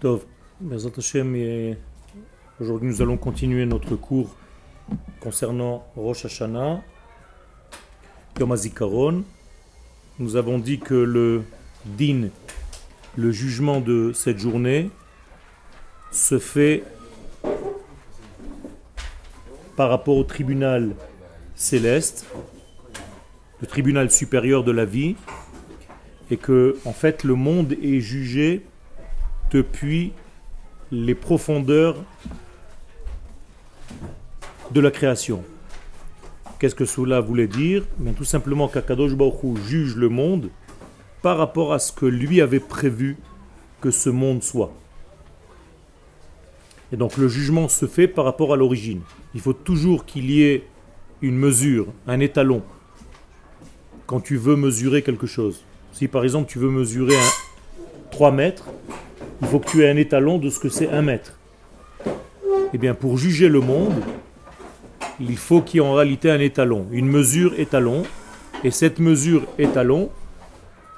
Tov, Bezat Hashem, aujourd'hui nous allons continuer notre cours concernant Rosh Hashanah, Yom HaZikaron. Nous avons dit que le din, le jugement de cette journée, se fait par rapport au tribunal céleste, le tribunal supérieur de la vie, et que en fait le monde est jugé depuis les profondeurs de la création. Qu'est-ce que cela voulait dire? Mais Tout simplement qu'Akadosh Baruch juge le monde par rapport à ce que lui avait prévu que ce monde soit. Et donc le jugement se fait par rapport à l'origine. Il faut toujours qu'il y ait une mesure, un étalon, quand tu veux mesurer quelque chose. Si par exemple tu veux mesurer un 3 mètres, il faut que tu aies un étalon de ce que c'est un mètre. Eh bien, pour juger le monde, il faut qu'il y ait en réalité un étalon, une mesure étalon. Et cette mesure étalon,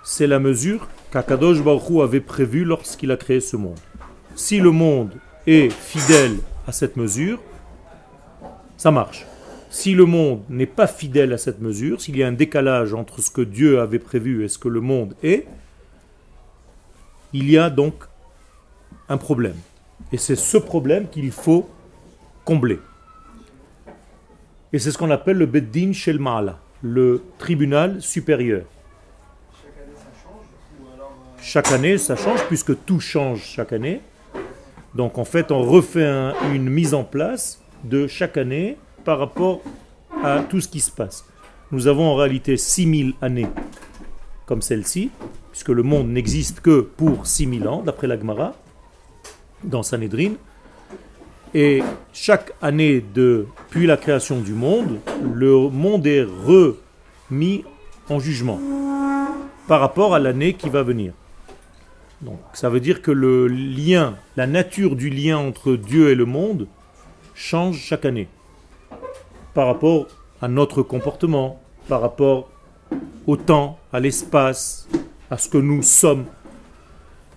c'est la mesure qu'Akadosh Baruch avait prévue lorsqu'il a créé ce monde. Si le monde est fidèle à cette mesure, ça marche. Si le monde n'est pas fidèle à cette mesure, s'il y a un décalage entre ce que Dieu avait prévu et ce que le monde est, il y a donc un problème. Et c'est ce problème qu'il faut combler. Et c'est ce qu'on appelle le Beddin Shel Ma'ala, le tribunal supérieur. Chaque année, ça change, puisque tout change chaque année. Donc en fait, on refait une mise en place de chaque année par rapport à tout ce qui se passe. Nous avons en réalité 6000 années comme celle-ci, puisque le monde n'existe que pour 6000 ans, d'après la Gemara dans Sanhedrin. Et chaque année depuis la création du monde, le monde est remis en jugement par rapport à l'année qui va venir. Donc ça veut dire que le lien, la nature du lien entre Dieu et le monde change chaque année par rapport à notre comportement, par rapport au temps, à l'espace, à ce que nous sommes.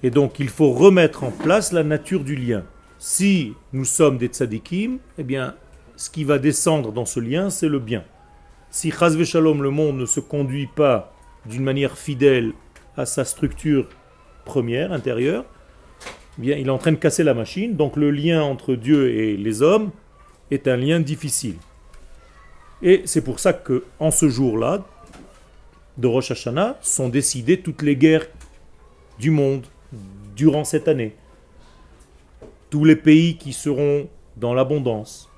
Et donc il faut remettre en place la nature du lien. Si nous sommes des tzadikim, eh bien ce qui va descendre dans ce lien, c'est le bien. Si Chazve Shalom, le monde ne se conduit pas d'une manière fidèle à sa structure première, intérieure, eh bien, il est en train de casser la machine. Donc le lien entre Dieu et les hommes est un lien difficile. Et c'est pour ça que en ce jour-là, de Rosh Hashanah, sont décidées toutes les guerres du monde durant cette année. Tous les pays qui seront dans l'abondance,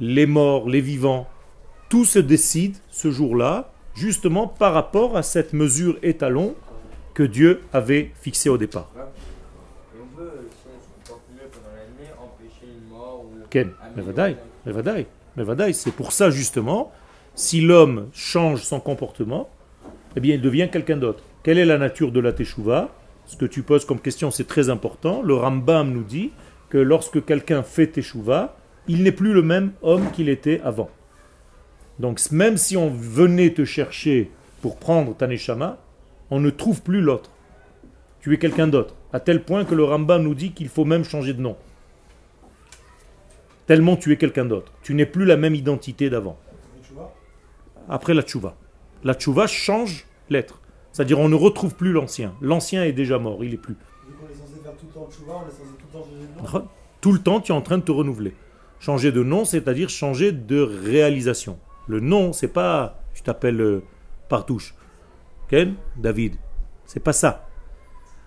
les morts, les vivants, tout se décide ce jour-là, justement par rapport à cette mesure étalon que Dieu avait fixée au départ. Ken, c'est pour ça justement, si l'homme change son comportement, eh bien il devient quelqu'un d'autre. Quelle est la nature de la teshuva? Ce que tu poses comme question, c'est très important. Le Rambam nous dit que lorsque quelqu'un fait teshuva, il n'est plus le même homme qu'il était avant. Donc même si on venait te chercher pour prendre ta neshama, on ne trouve plus l'autre. Tu es quelqu'un d'autre. À tel point que le Rambam nous dit qu'il faut même changer de nom. Tellement tu es quelqu'un d'autre. Tu n'es plus la même identité d'avant. Après la tchouva. La tchouva change l'être. C'est-à-dire on ne retrouve plus l'ancien. L'ancien est déjà mort, il est plus. Tout le temps, tu es en train de te renouveler. Changer de nom, c'est-à-dire changer de réalisation. Le nom, c'est pas je t'appelle euh, Partouche. Ken David. C'est pas ça.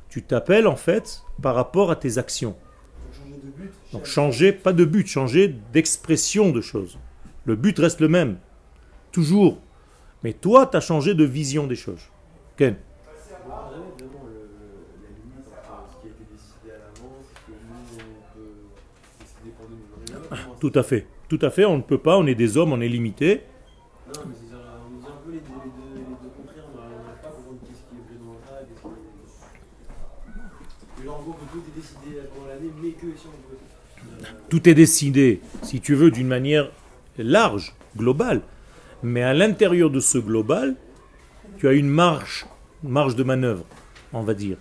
Tu t'appelles en fait par rapport à tes actions. Donc changer, pas de but, changer d'expression de choses. Le but reste le même, toujours. Mais toi, tu as changé de vision des choses. Ken Tout à fait. Tout à fait, on ne peut pas, on est des hommes, on est limité. Tout est décidé, si tu veux, d'une manière large, globale. Mais à l'intérieur de ce global, tu as une marge, marge de manœuvre, on va dire.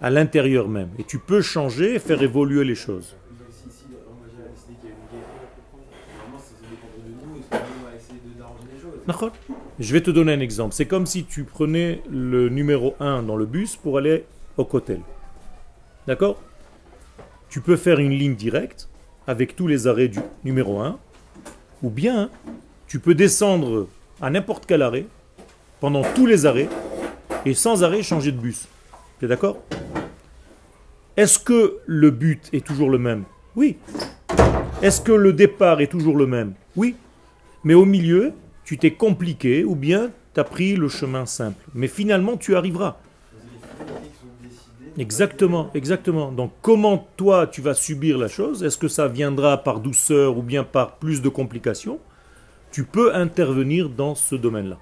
à l'intérieur même. Et tu peux changer et faire évoluer les choses. Je vais te donner un exemple. C'est comme si tu prenais le numéro 1 dans le bus pour aller au cotel. D'accord? Tu peux faire une ligne directe avec tous les arrêts du numéro 1. Ou bien tu peux descendre à n'importe quel arrêt pendant tous les arrêts et sans arrêt changer de bus. Tu es d'accord? Est-ce que le but est toujours le même? Oui. Est-ce que le départ est toujours le même? Oui. Mais au milieu, tu t'es compliqué ou bien tu as pris le chemin simple. Mais finalement, tu arriveras. Exactement, exactement. Donc comment toi tu vas subir la chose? Est-ce que ça viendra par douceur ou bien par plus de complications? Tu peux intervenir dans ce domaine-là.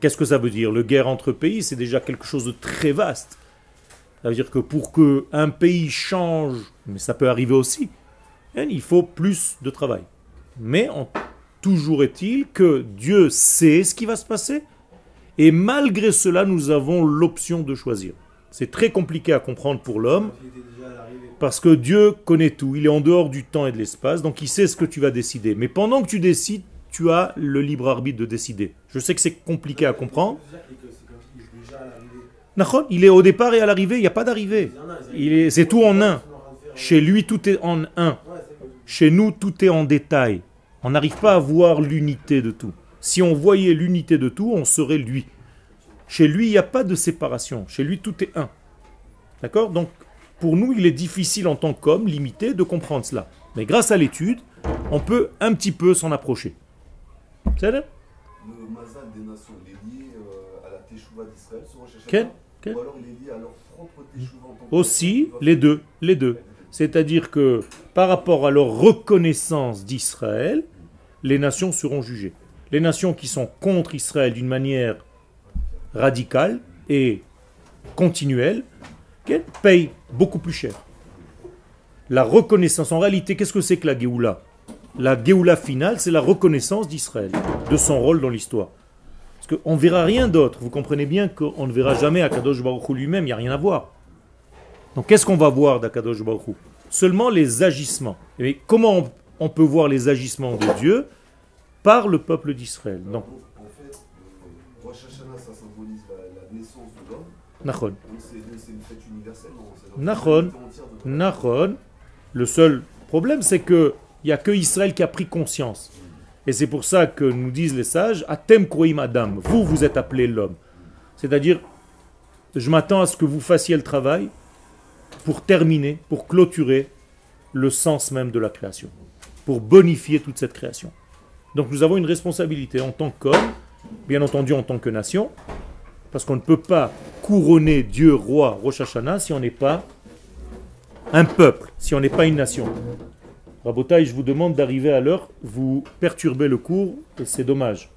Qu'est-ce que ça veut dire? Le guerre entre pays, c'est déjà quelque chose de très vaste. Ça veut dire que pour qu'un pays change, mais ça peut arriver aussi, hein, il faut plus de travail. Mais toujours est-il que Dieu sait ce qui va se passer, et malgré cela, nous avons l'option de choisir. C'est très compliqué à comprendre pour l'homme, parce que Dieu connaît tout, il est en dehors du temps et de l'espace, donc il sait ce que tu vas décider. Mais pendant que tu décides, tu as le libre arbitre de décider. Je sais que c'est compliqué à comprendre. Il est au départ et à l'arrivée, il n'y a pas d'arrivée. C'est tout en un. Chez lui, tout est en un. Chez nous, tout est en détail. On n'arrive pas à voir l'unité de tout. Si on voyait l'unité de tout, on serait lui. Chez lui, il n'y a pas de séparation. Chez lui, tout est un. D'accord? Donc, pour nous, il est difficile en tant qu'homme limité de comprendre cela. Mais grâce à l'étude, on peut un petit peu s'en approcher. À la Teshuvah d'Israël Aussi, les deux, les deux. C'est-à-dire que par rapport à leur reconnaissance d'Israël, les nations seront jugées. Les nations qui sont contre Israël d'une manière radicale et continuelle, payent beaucoup plus cher. La reconnaissance, en réalité, qu'est-ce que c'est que la Géoula? La Géoula finale, c'est la reconnaissance d'Israël, de son rôle dans l'histoire. Parce qu'on ne verra rien d'autre. Vous comprenez bien qu'on ne verra jamais Akadosh Baruch lui-même, il n'y a rien à voir. Donc qu'est-ce qu'on va voir d'Akadosh Baruch Seulement les agissements. Et comment on, peut voir les agissements de Dieu Par le peuple d'Israël? Donc, en fait, Rosh Hashanah, ça symbolise la, naissance de l'homme. Nachon. c'est une fête universelle. Nachon. Nachon. Le seul problème, c'est que il n'y a que Israël qui a pris conscience. Et c'est pour ça que nous disent les sages, Atem Kroim Adam, vous, vous êtes appelé l'homme. C'est-à-dire, je m'attends à ce que vous fassiez le travail pour terminer, pour clôturer le sens même de la création, pour bonifier toute cette création. Donc nous avons une responsabilité en tant qu'homme, bien entendu en tant que nation, parce qu'on ne peut pas couronner Dieu roi Rosh Hashanah si on n'est pas un peuple, si on n'est pas une nation. Rabotaï, je vous demande d'arriver à l'heure, vous perturbez le cours et c'est dommage.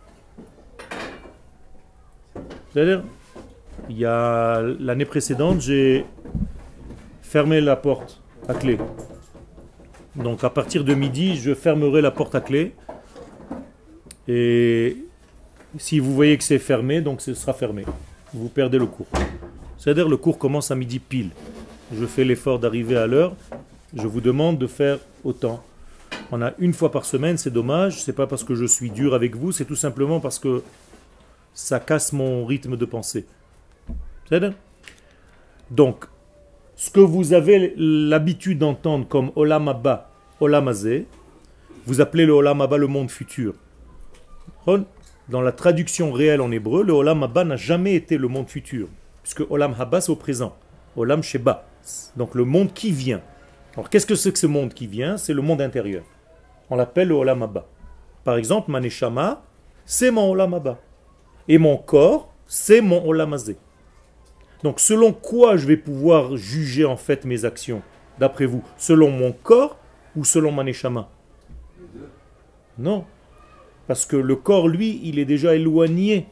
C'est-à-dire, il y a l'année précédente, j'ai fermé la porte à clé. Donc à partir de midi, je fermerai la porte à clé. Et si vous voyez que c'est fermé, donc ce sera fermé. Vous perdez le cours. C'est-à-dire le cours commence à midi pile. Je fais l'effort d'arriver à l'heure je vous demande de faire autant. On a une fois par semaine, c'est dommage, c'est pas parce que je suis dur avec vous, c'est tout simplement parce que ça casse mon rythme de pensée. Donc, ce que vous avez l'habitude d'entendre comme Olam Abba, Olam vous appelez le Olam Abba le monde futur. Dans la traduction réelle en hébreu, le Olam Abba n'a jamais été le monde futur, puisque Olam Haba c'est au présent, Olam Sheba, donc le monde qui vient. Alors qu'est-ce que c'est que ce monde qui vient? C'est le monde intérieur. On l'appelle le Olam Abba. Par exemple, Maneshama, c'est mon Olam Abba. Et mon corps, c'est mon Olam Azé. Donc selon quoi je vais pouvoir juger en fait mes actions D'après vous, selon mon corps ou selon Maneshama Non. Parce que le corps, lui, il est déjà éloigné.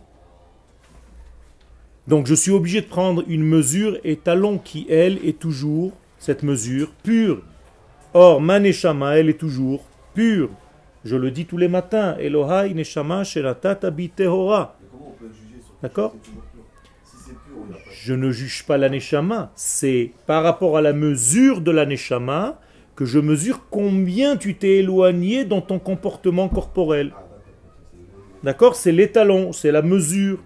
Donc je suis obligé de prendre une mesure étalon qui, elle, est toujours cette mesure pure. Or, ma neshama, elle est toujours pure. Je le dis tous les matins. Elohai neshama shelatata bitehora. D'accord? Je ne juge pas l'aneshama. C'est par rapport à la mesure de l'aneshama que je mesure combien tu t'es éloigné dans ton comportement corporel. D'accord? C'est l'étalon, c'est la mesure.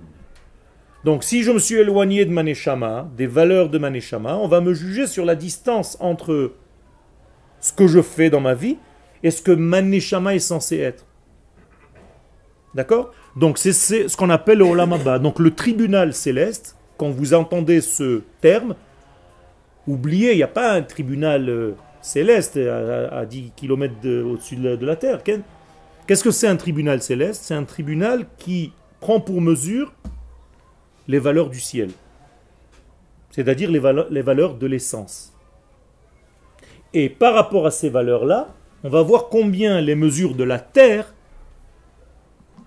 Donc si je me suis éloigné de Maneshama, des valeurs de Maneshama, on va me juger sur la distance entre ce que je fais dans ma vie et ce que Maneshama est censé être. D'accord? Donc c'est ce qu'on appelle le Olamaba. Donc le tribunal céleste, quand vous entendez ce terme, oubliez, il n'y a pas un tribunal euh, céleste à, 10 km au-dessus de, la terre. Qu'est-ce que c'est un tribunal céleste? C'est un tribunal qui prend pour mesure les valeurs du ciel, c'est-à-dire les, valeurs de l'essence. Et par rapport à ces valeurs-là, on va voir combien les mesures de la terre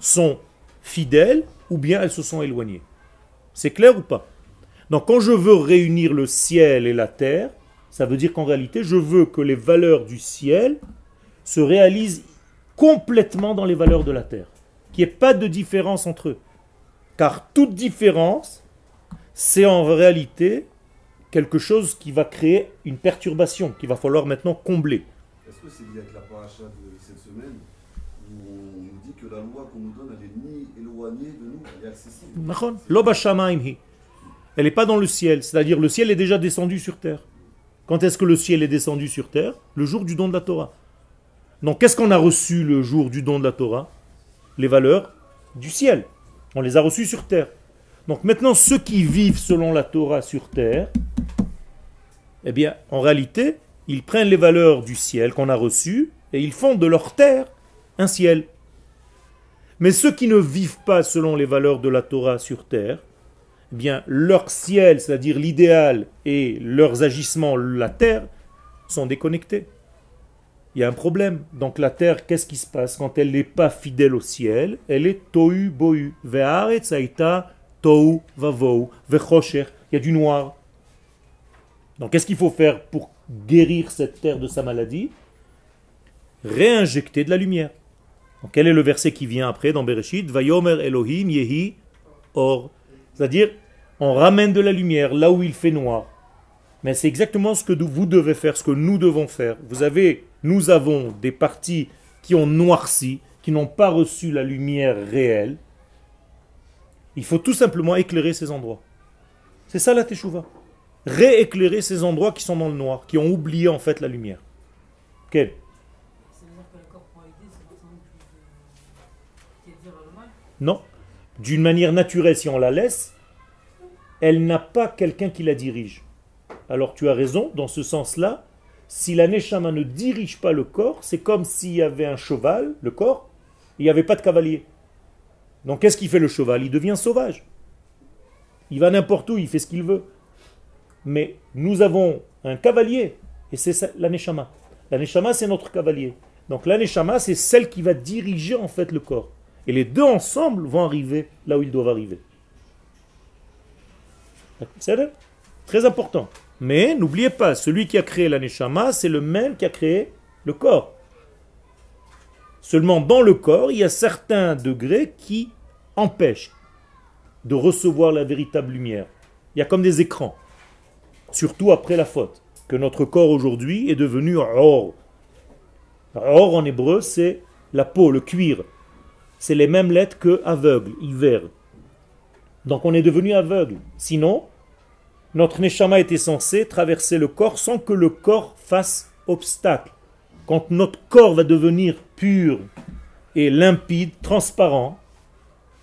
sont fidèles ou bien elles se sont éloignées. C'est clair ou pas? Donc quand je veux réunir le ciel et la terre, ça veut dire qu'en réalité, je veux que les valeurs du ciel se réalisent complètement dans les valeurs de la terre. Qu'il n'y ait pas de différence entre eux. Car toute différence, c'est en réalité quelque chose qui va créer une perturbation qu'il va falloir maintenant combler. Est-ce que c'est lié avec la paracha de cette semaine où on nous dit que la loi qu'on nous donne, elle est ni éloignée de nous, elle est accessible? Elle n'est pas dans le ciel, c'est-à-dire le ciel est déjà descendu sur terre. Quand est-ce que le ciel est descendu sur terre? Le jour du don de la Torah. Donc qu'est-ce qu'on a reçu le jour du don de la Torah? Les valeurs du ciel. On les a reçues sur terre. Donc maintenant, ceux qui vivent selon la Torah sur terre, eh bien, en réalité, ils prennent les valeurs du ciel qu'on a reçues et ils font de leur terre un ciel. Mais ceux qui ne vivent pas selon les valeurs de la Torah sur terre, eh bien, leur ciel, c'est-à-dire l'idéal, et leurs agissements, la terre, sont déconnectés. Il y a un problème. Donc la terre, qu'est-ce qui se passe? Quand elle n'est pas fidèle au ciel Elle est tohu bohu. tohu vavou, vechosher. Il y a du noir. Donc qu'est-ce qu'il faut faire pour guérir cette terre de sa maladie? Réinjecter de la lumière. Donc quel est le verset qui vient après dans Bereshit? Vayomer Elohim yehi or. C'est-à-dire on ramène de la lumière là où il fait noir. Mais c'est exactement ce que vous devez faire, ce que nous devons faire. Vous avez, nous avons des parties qui ont noirci, qui n'ont pas reçu la lumière réelle. Il faut tout simplement éclairer ces endroits. C'est ça la teshuva. Rééclairer ces endroits qui sont dans le noir, qui ont oublié en fait la lumière. Quel? Non. D'une manière naturelle, si on la laisse, elle n'a pas quelqu'un qui la dirige. Alors tu as raison, dans ce sens-là, si la Neshama ne dirige pas le corps, c'est comme s'il y avait un cheval, le corps, il n'y avait pas de cavalier. Donc qu'est-ce qui fait le cheval? Il devient sauvage. Il va n'importe où, il fait ce qu'il veut. Mais nous avons un cavalier, et c'est la Neshama. La Neshama, c'est notre cavalier. Donc la Neshama, c'est celle qui va diriger en fait le corps. Et les deux ensemble vont arriver là où ils doivent arriver. C'est très important. Mais n'oubliez pas, celui qui a créé l'aneshama, c'est le même qui a créé le corps. Seulement dans le corps, il y a certains degrés qui empêchent de recevoir la véritable lumière. Il y a comme des écrans, surtout après la faute, que notre corps aujourd'hui est devenu or. Or en hébreu, c'est la peau, le cuir. C'est les mêmes lettres que aveugle, hiver. Donc on est devenu aveugle. Sinon, notre neshama était censé traverser le corps sans que le corps fasse obstacle. Quand notre corps va devenir pur et limpide, transparent,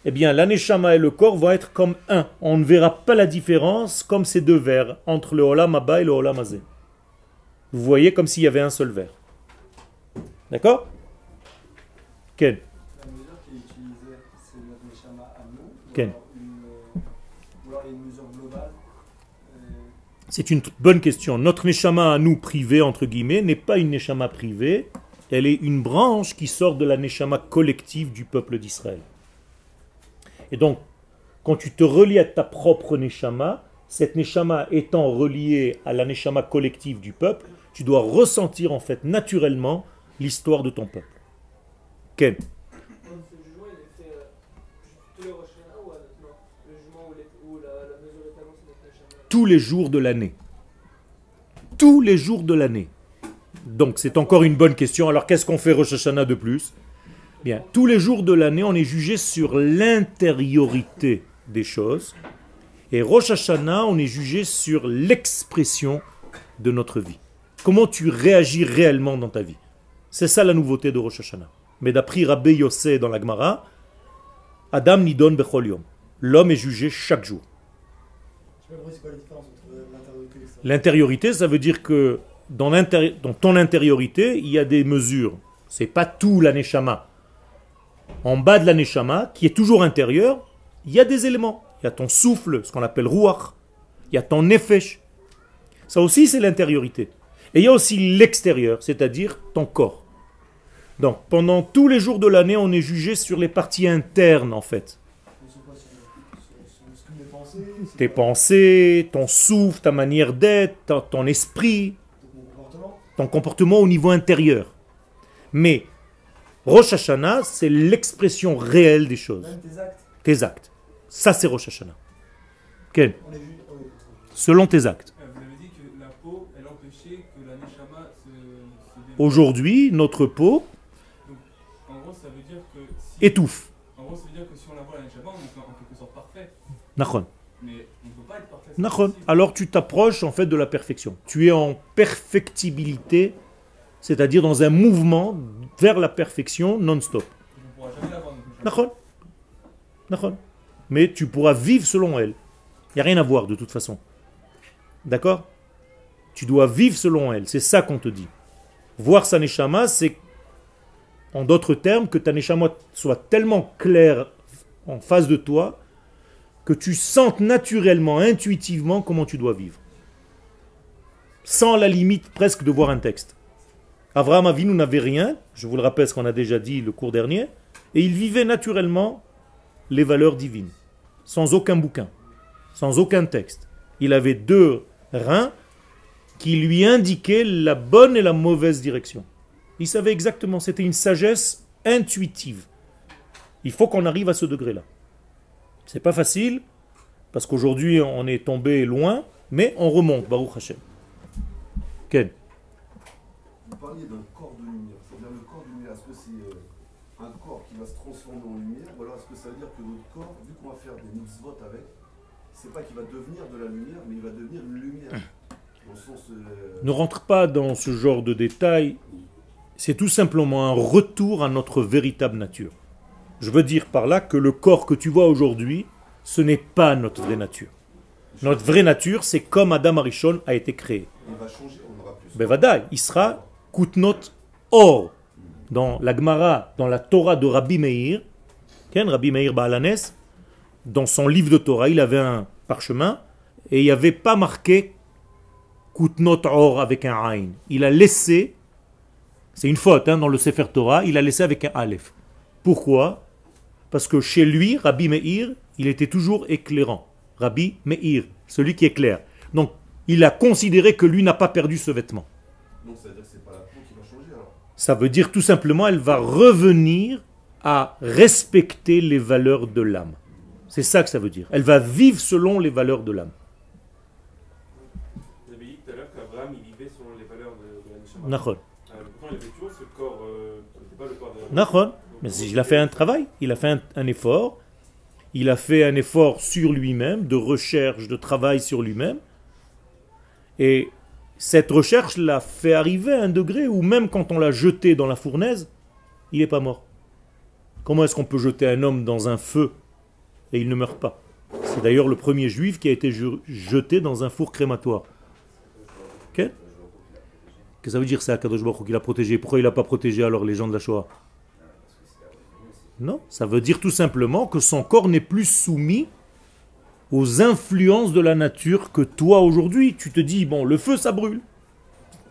eh bien la neshama et le corps vont être comme un. On ne verra pas la différence comme ces deux verres entre le olam et le olam Vous voyez comme s'il y avait un seul verre. D'accord? Ken Ken C'est une bonne question. Notre neshama à nous privé, entre guillemets, n'est pas une neshama privée, elle est une branche qui sort de la neshama collective du peuple d'Israël. Et donc, quand tu te relis à ta propre neshama, cette neshama étant reliée à la neshama collective du peuple, tu dois ressentir en fait naturellement l'histoire de ton peuple. Ken tous les jours de l'année. Tous les jours de l'année. Donc c'est encore une bonne question. Alors qu'est-ce qu'on fait Rosh Hashanah de plus? Bien, tous les jours de l'année, on est jugé sur l'intériorité des choses. Et Rosh Hashanah, on est jugé sur l'expression de notre vie. Comment tu réagis réellement dans ta vie? C'est ça la nouveauté de Rosh Hashanah. Mais d'après Rabbi Yossé dans la Gemara, Adam nidon bechol L'homme est jugé chaque jour. L'intériorité, ça veut dire que dans, dans, ton intériorité, il y a des mesures. C'est pas tout l'aneshama. En bas de l'aneshama, qui est toujours intérieur, il y a des éléments. Il y a ton souffle, ce qu'on appelle ruach. Il y a ton nefesh. Ça aussi, c'est l'intériorité. Et il y a aussi l'extérieur, c'est-à-dire ton corps. Donc, pendant tous les jours de l'année, on est jugé sur les parties internes, en fait. Tes pensées, ton souffle, ta manière d'être, ton esprit, ton comportement au niveau intérieur. Mais Rosh Hashanah, c'est l'expression réelle des choses. tes actes. Tes actes. Ça, c'est Rosh Hashanah. Quel Selon tes actes. Aujourd'hui, notre peau étouffe. En gros, ça veut dire que si on la voit la on est en quelque sorte parfait. Mais on ne peut pas être parfait. Alors tu t'approches en fait de la perfection. Tu es en perfectibilité, c'est-à-dire dans un mouvement vers la perfection non-stop. Mais tu pourras vivre selon elle. Il n'y a rien à voir de toute façon. D'accord? Tu dois vivre selon elle. C'est ça qu'on te dit. Voir sa neshama, c'est en d'autres termes que ta neshama soit tellement claire en face de toi que tu sentes naturellement, intuitivement comment tu dois vivre. Sans la limite presque de voir un texte. Abraham Avinu n'avait rien, je vous le rappelle ce qu'on a déjà dit le cours dernier, et il vivait naturellement les valeurs divines, sans aucun bouquin, sans aucun texte. Il avait deux reins qui lui indiquait la bonne et la mauvaise direction. Il savait exactement, c'était une sagesse intuitive. Il faut qu'on arrive à ce degré-là. C'est pas facile, parce qu'aujourd'hui on est tombé loin, mais on remonte, Baruch Hashem. Ken Vous parliez d'un corps de lumière, c'est-à-dire le corps de lumière, est-ce que c'est euh, un corps qui va se transformer en lumière, ou alors est-ce que ça veut dire que notre corps, vu qu'on va faire des mitzvot avec, c'est pas qu'il va devenir de la lumière, mais il va devenir une lumière euh, ne rentre pas dans ce genre de détails. C'est tout simplement un retour à notre véritable nature. Je veux dire par là que le corps que tu vois aujourd'hui, ce n'est pas notre vraie nature. Notre vraie nature, c'est comme Adam Arishon a été créé. Il va changer, on aura plus. il sera Or. Dans la Gemara, dans la Torah de Rabbi Meir, Rabbi Meir Baalanes, dans son livre de Torah, il avait un parchemin et il n'y avait pas marqué Kutnot Or avec un Ain. Il a laissé, c'est une faute hein, dans le Sefer Torah, il a laissé avec un Aleph. Pourquoi? Parce que chez lui, Rabbi Meir, il était toujours éclairant. Rabbi Meir, celui qui éclaire. Donc, il a considéré que lui n'a pas perdu ce vêtement. Donc, ça veut dire que c'est pas la peau qui va changer alors Ça veut dire tout simplement, elle va revenir à respecter les valeurs de l'âme. C'est ça que ça veut dire. Elle va vivre selon les valeurs de l'âme. Nachon. Mais il a fait un travail, il a fait un, effort, il a fait un effort sur lui-même, de recherche, de travail sur lui-même. Et cette recherche l'a fait arriver à un degré où même quand on l'a jeté dans la fournaise, il n'est pas mort. Comment est-ce qu'on peut jeter un homme dans un feu et il ne meurt pas? C'est d'ailleurs le premier juif qui a été jeté dans un four crématoire. Qu'est-ce que ça veut dire, c'est Akadosh Baruch qu'il a protégé? Pourquoi il n'a pas protégé alors les gens de la Shoah? Non, ça veut dire tout simplement que son corps n'est plus soumis aux influences de la nature que toi aujourd'hui, tu te dis, bon, le feu ça brûle.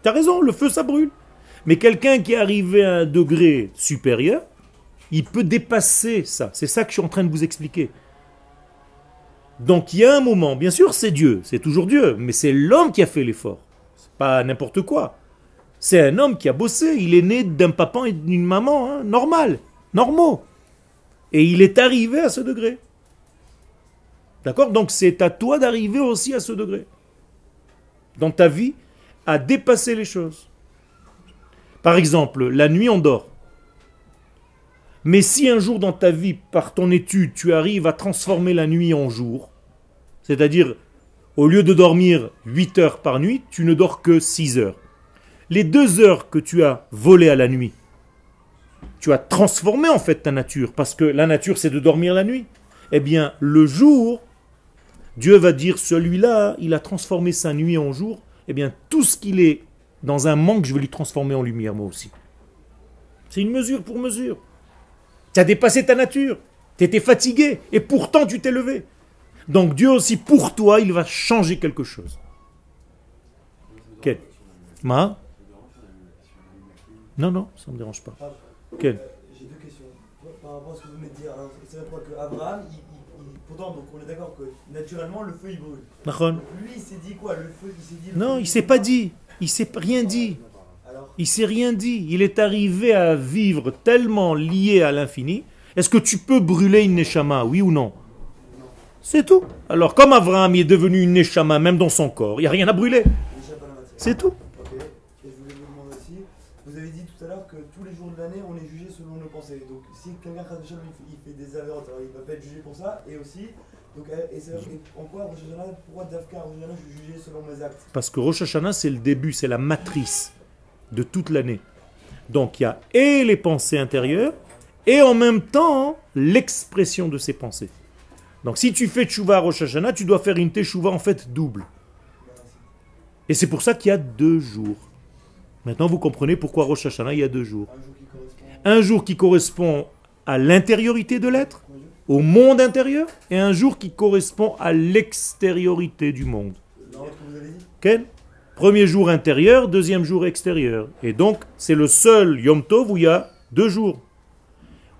Tu as raison, le feu ça brûle. Mais quelqu'un qui est arrivé à un degré supérieur, il peut dépasser ça. C'est ça que je suis en train de vous expliquer. Donc il y a un moment, bien sûr c'est Dieu, c'est toujours Dieu, mais c'est l'homme qui a fait l'effort. C'est pas n'importe quoi. C'est un homme qui a bossé. Il est né d'un papa et d'une maman, hein, normal, normaux. Et il est arrivé à ce degré. D'accord? Donc c'est à toi d'arriver aussi à ce degré. Dans ta vie, à dépasser les choses. Par exemple, la nuit on dort. Mais si un jour dans ta vie, par ton étude, tu arrives à transformer la nuit en jour, c'est-à-dire au lieu de dormir 8 heures par nuit, tu ne dors que 6 heures. Les deux heures que tu as volées à la nuit, tu as transformé en fait ta nature, parce que la nature c'est de dormir la nuit. Eh bien, le jour, Dieu va dire, celui-là, il a transformé sa nuit en jour, eh bien, tout ce qu'il est dans un manque, je vais lui transformer en lumière moi aussi. C'est une mesure pour mesure. Tu as dépassé ta nature, tu étais fatigué, et pourtant tu t'es levé. Donc Dieu aussi, pour toi, il va changer quelque chose. Quel Ma Non, non, ça ne me dérange pas. Quel? J'ai deux questions. Par rapport à ce que vous venez de dire, c'est vrai que Abraham, il, il- il- pourtant, donc on est d'accord que naturellement le feu il brûle. Donc lui il s'est dit quoi? Le feu, il s'est dit. le Non, feu, il s'est pas dit. Il s'est rien dit. Alors, Il s'est rien dit. Il est arrivé à vivre tellement lié à l'infini. Est-ce que tu peux brûler une neshama, oui ou non? C'est tout. Alors, comme Abraham il est devenu une neshama, même dans son corps, il n'y a rien à brûler. C'est tout. Ok. Et je voulais vous demander aussi, vous avez dit tout à l'heure que on est jugé selon nos pensées. Donc si quelqu'un il, fait- il fait des avérantes, alors il ne va pas être jugé pour ça. Et aussi, donc, euh, et c'est en quoi Rosh Hashanah, pourquoi Dafka Rosh Hashanah, je suis jugé selon mes actes? Parce que Rosh Hashanah, c'est le début, c'est la matrice de toute l'année. Donc, il y a et les pensées intérieures, et en même temps, l'expression de ces pensées. Donc, si tu fais Tchouva à Rosh Hashanah, tu dois faire une Teshuvah en fait double. Et c'est pour ça qu'il y a deux jours. Maintenant, vous comprenez pourquoi Rosh Hashanah, il y a deux jours. Un jour qui correspond. À l'intériorité de l'être, au monde intérieur, et un jour qui correspond à l'extériorité du monde. Quel Premier jour intérieur, deuxième jour extérieur. Et donc, c'est le seul Yom Tov où il y a deux jours.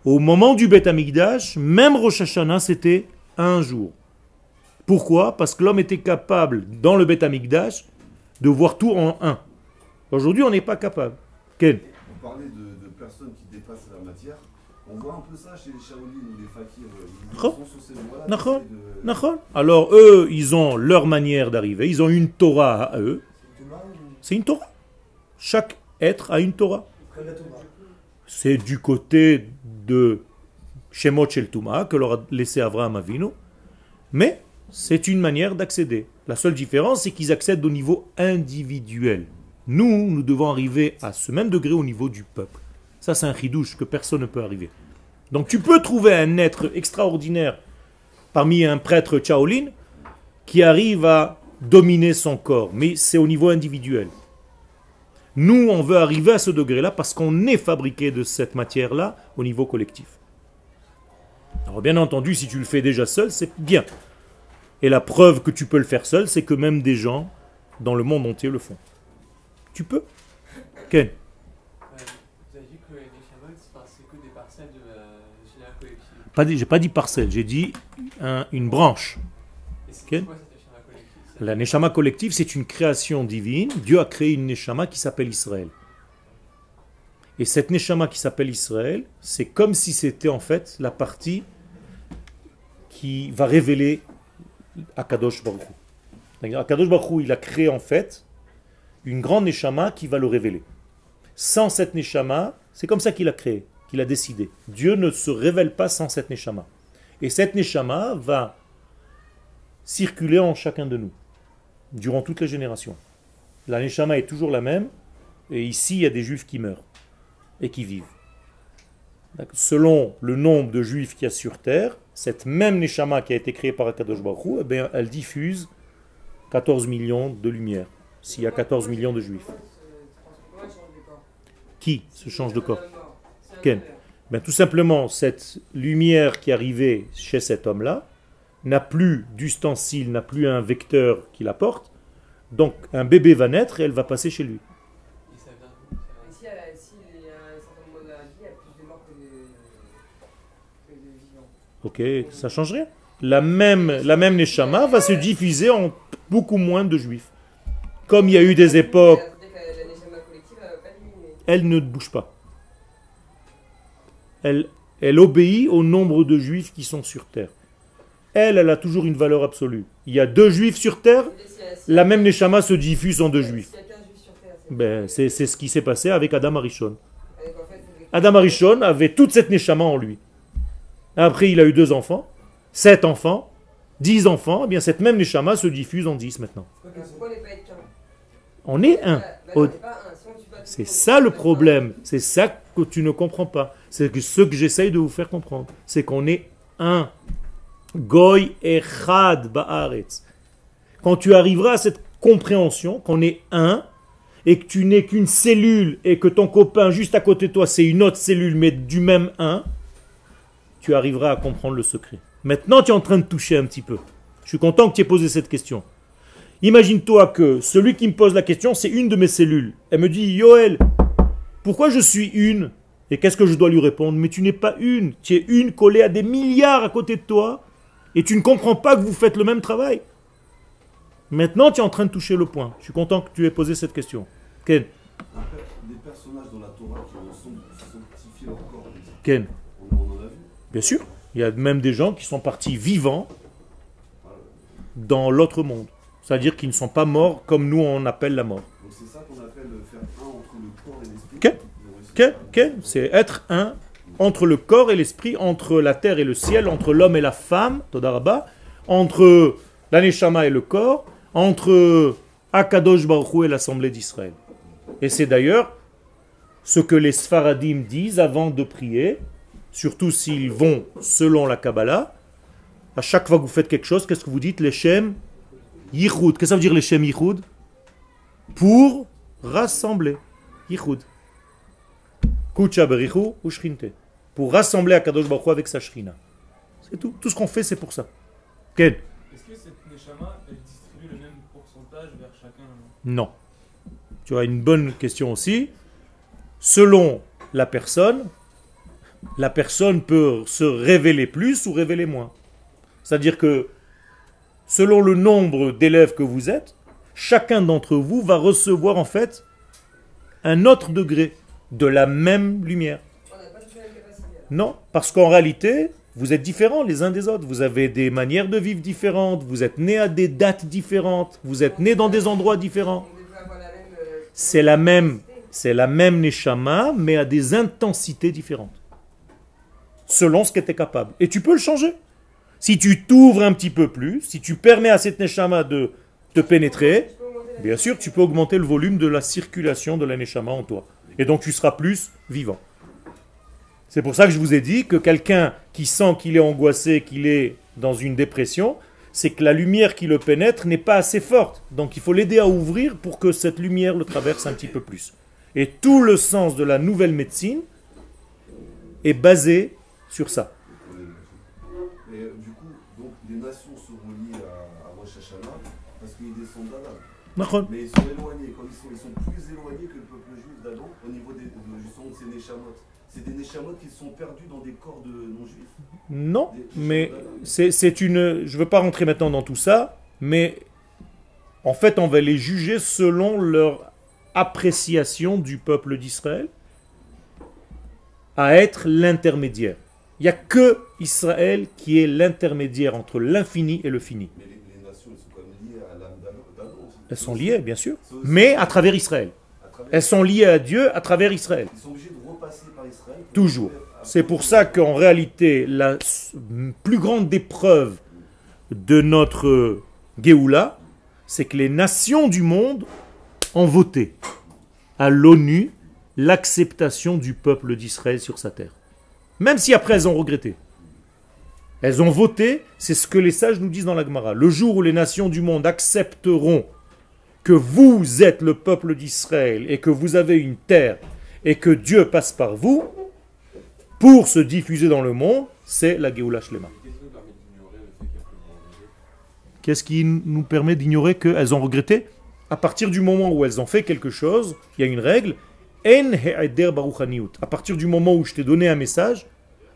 Au moment du Beth Amikdash, même Rosh Hashanah, c'était un jour. Pourquoi? Parce que l'homme était capable, dans le Beth Amikdash, de voir tout en un. Aujourd'hui, on n'est pas capable. Parlez de, de personnes qui dépassent la matière. On voit un peu ça chez les ou les fakirs. Ils D'accord. sont sur ces voies-là. D'accord. d'essayer de- Nachon Alors, eux, ils ont leur manière d'arriver. Ils ont une Torah à eux. C'est une Torah? Chaque être a une Torah? C'est du côté de Shemot Shel Touma que leur a laissé Avraham Avinu, mais c'est une manière d'accéder. La seule différence, c'est qu'ils accèdent au niveau individuel. Nous, nous devons arriver à ce même degré au niveau du peuple. Ça, c'est un chidouche que personne ne peut arriver. Donc tu peux trouver un être extraordinaire parmi un prêtre Shaolin qui arrive à dominer son corps, mais c'est au niveau individuel. Nous, on veut arriver à ce degré-là parce qu'on est fabriqué de cette matière-là au niveau collectif. Alors bien entendu, si tu le fais déjà seul, c'est bien. Et la preuve que tu peux le faire seul, c'est que même des gens dans le monde entier le font. Tu peux Ken Ouais, Vous avez dit que les Shaman, c'est pas- c'est que des parcelles de la général collective. Pas dit- J'ai pas dit parcelle, j'ai dit un- une branche. Quoi cette La Neshama collective, c'est une création divine. Dieu a créé une Neshama qui s'appelle Israël. Et cette Neshama qui s'appelle Israël, c'est comme si c'était en fait la partie qui va révéler Akadosh Baruch Hu. Akadosh Baruch Hu, il a créé en fait une grande Neshama qui va le révéler. Sans cette Neshama, c'est comme ça qu'il a créé, qu'il a décidé. Dieu ne se révèle pas sans cette Neshama. Et cette Neshama va circuler en chacun de nous, durant toutes les générations. La Neshama est toujours la même, et ici, il y a des juifs qui meurent et qui vivent. Selon le nombre de juifs qu'il y a sur terre, cette même Neshama qui a été créée par Akadosh Baruch eh elle diffuse 14 millions de lumières, s'il y a 14 millions de juifs. Qui? Se change de corps Ken Ben, Tout simplement, cette lumière qui arrivait chez cet homme-là n'a plus d'ustensile, n'a plus un vecteur qui la porte. Donc un bébé va naître et elle va passer chez lui. Euh. Ok, ça change rien. La même, la même Neshama va se diffuser en beaucoup moins de juifs. Comme il y a eu des époques, diminuer. elle ne bouge pas. Elle, elle obéit au nombre de juifs qui sont sur terre. elle, elle a toujours une valeur absolue. Il y a deux juifs sur terre, la même Neshama se diffuse en deux juifs. S'il y a 15 juifs sur Terre, c'est- Ben, c'est ce qui s'est passé avec Adam Arishon. Adam Arishon avait toute cette Neshama en lui. Après, il a eu deux enfants, sept enfants, dix enfants. Eh bien, cette même Neshama se diffuse en dix maintenant. On est un. Bah, C'est ça le problème. C'est ça que tu ne comprends pas. C'est ce que j'essaye de vous faire comprendre, c'est qu'on est un. Goy echad ba'aretz. Quand tu arriveras à cette compréhension qu'on est un et que tu n'es qu'une cellule et que ton copain juste à côté de toi c'est une autre cellule mais du même un, tu arriveras à comprendre le secret. Maintenant tu es en train de toucher un petit peu. Je suis content que tu aies posé cette question. Imagine-toi que celui qui me pose la question, c'est une de mes cellules. Elle me dit, Yoel, pourquoi je suis une Et qu'est-ce que je dois lui répondre? Mais tu n'es pas une. Tu es une collée à des milliards à côté de toi. Et tu ne comprends pas que vous faites le même travail. Maintenant, tu es en train de toucher le point. Je suis content que tu aies posé cette question. Ken, Des personnages dans la Torah qui ont sanctifié leur corps. Ken, On, en a vu? bien sûr. Il y a même des gens qui sont partis vivants dans l'autre monde. C'est-à-dire qu'ils ne sont pas morts comme nous on appelle la mort. Donc c'est ça qu'on appelle faire un entre le corps et l'esprit. Ok. Ken, Ken, c'est être un entre le corps et l'esprit, entre la terre et le ciel, entre l'homme et la femme, Todaraba, entre l'aneshama et le corps, entre Akadosh Baruch et l'assemblée d'Israël. Et c'est d'ailleurs ce que les Sfaradim disent avant de prier, surtout s'ils vont selon la Kabbalah. À chaque fois que vous faites quelque chose, qu'est-ce que vous dites? Leshem Yichud. Qu'est-ce que ça veut dire Leshem Yichud? Pour rassembler. Yichud. Ou shrinte. Pour rassembler Akadosh Baruch Hu avec sa shrina. C'est tout. Tout ce qu'on fait, c'est pour ça. Ken Est-ce que cette Neshama, elle distribue le même pourcentage vers chacun Non. Tu as une bonne question aussi. Selon la personne, la personne peut se révéler plus ou révéler moins. C'est-à-dire que selon le nombre d'élèves que vous êtes, chacun d'entre vous va recevoir en fait un autre degré de la même lumière. Non, parce qu'en réalité, vous êtes différents les uns des autres. Vous avez des manières de vivre différentes, vous êtes nés à des dates différentes, vous êtes nés dans des endroits différents. C'est la même, c'est la même neshama, mais à des intensités différentes. Selon ce que tu capable. Et tu peux le changer. Si tu t'ouvres un petit peu plus, si tu permets à cette neshama de te pénétrer, bien sûr, tu peux augmenter le volume de la circulation de la neshama en toi. Et donc tu seras plus vivant. C'est pour ça que je vous ai dit que quelqu'un qui sent qu'il est angoissé, qu'il est dans une dépression, c'est que la lumière qui le pénètre n'est pas assez forte. Donc il faut l'aider à ouvrir pour que cette lumière le traverse un petit peu plus. Et tout le sens de la nouvelle médecine est basé sur ça. Et euh, du coup, donc, les nations seront liées à, à parce qu'ils descendent. Mais ils sont éloignés, comme ils sont, ils sont plus éloignés que le peuple juif d'Adam au niveau des, de, justement de ces Neshamot. C'est des Neshamot qui sont perdus dans des corps de non-juifs. Non, mais c'est c'est une... Je ne veux pas rentrer maintenant dans tout ça, mais en fait, on va les juger selon leur appréciation du peuple d'Israël à être l'intermédiaire. Il n'y a que Israël qui est l'intermédiaire entre l'infini et le fini. Mais les, les nations, ils sont quand même liées à l'âme d'Adam d'Adam aussi. Elles sont liées, bien sûr, mais à travers Israël. Elles sont liées à Dieu à travers Israël. Ils sont obligés de repasser par Israël. Toujours. C'est pour ça qu'en réalité, la plus grande épreuve de notre Géoula, c'est que les nations du monde ont voté à l'ONU l'acceptation du peuple d'Israël sur sa terre. Même si après elles ont regretté. Elles ont voté, c'est ce que les sages nous disent dans la Gemara. Le jour où les nations du monde accepteront que vous êtes le peuple d'Israël et que vous avez une terre et que Dieu passe par vous, pour se diffuser dans le monde, c'est la Géoula Shlema. Qu'est-ce qui nous permet d'ignorer qu'elles ont regretté? À partir du moment où elles ont fait quelque chose, il y a une règle. À partir du moment où je t'ai donné un message,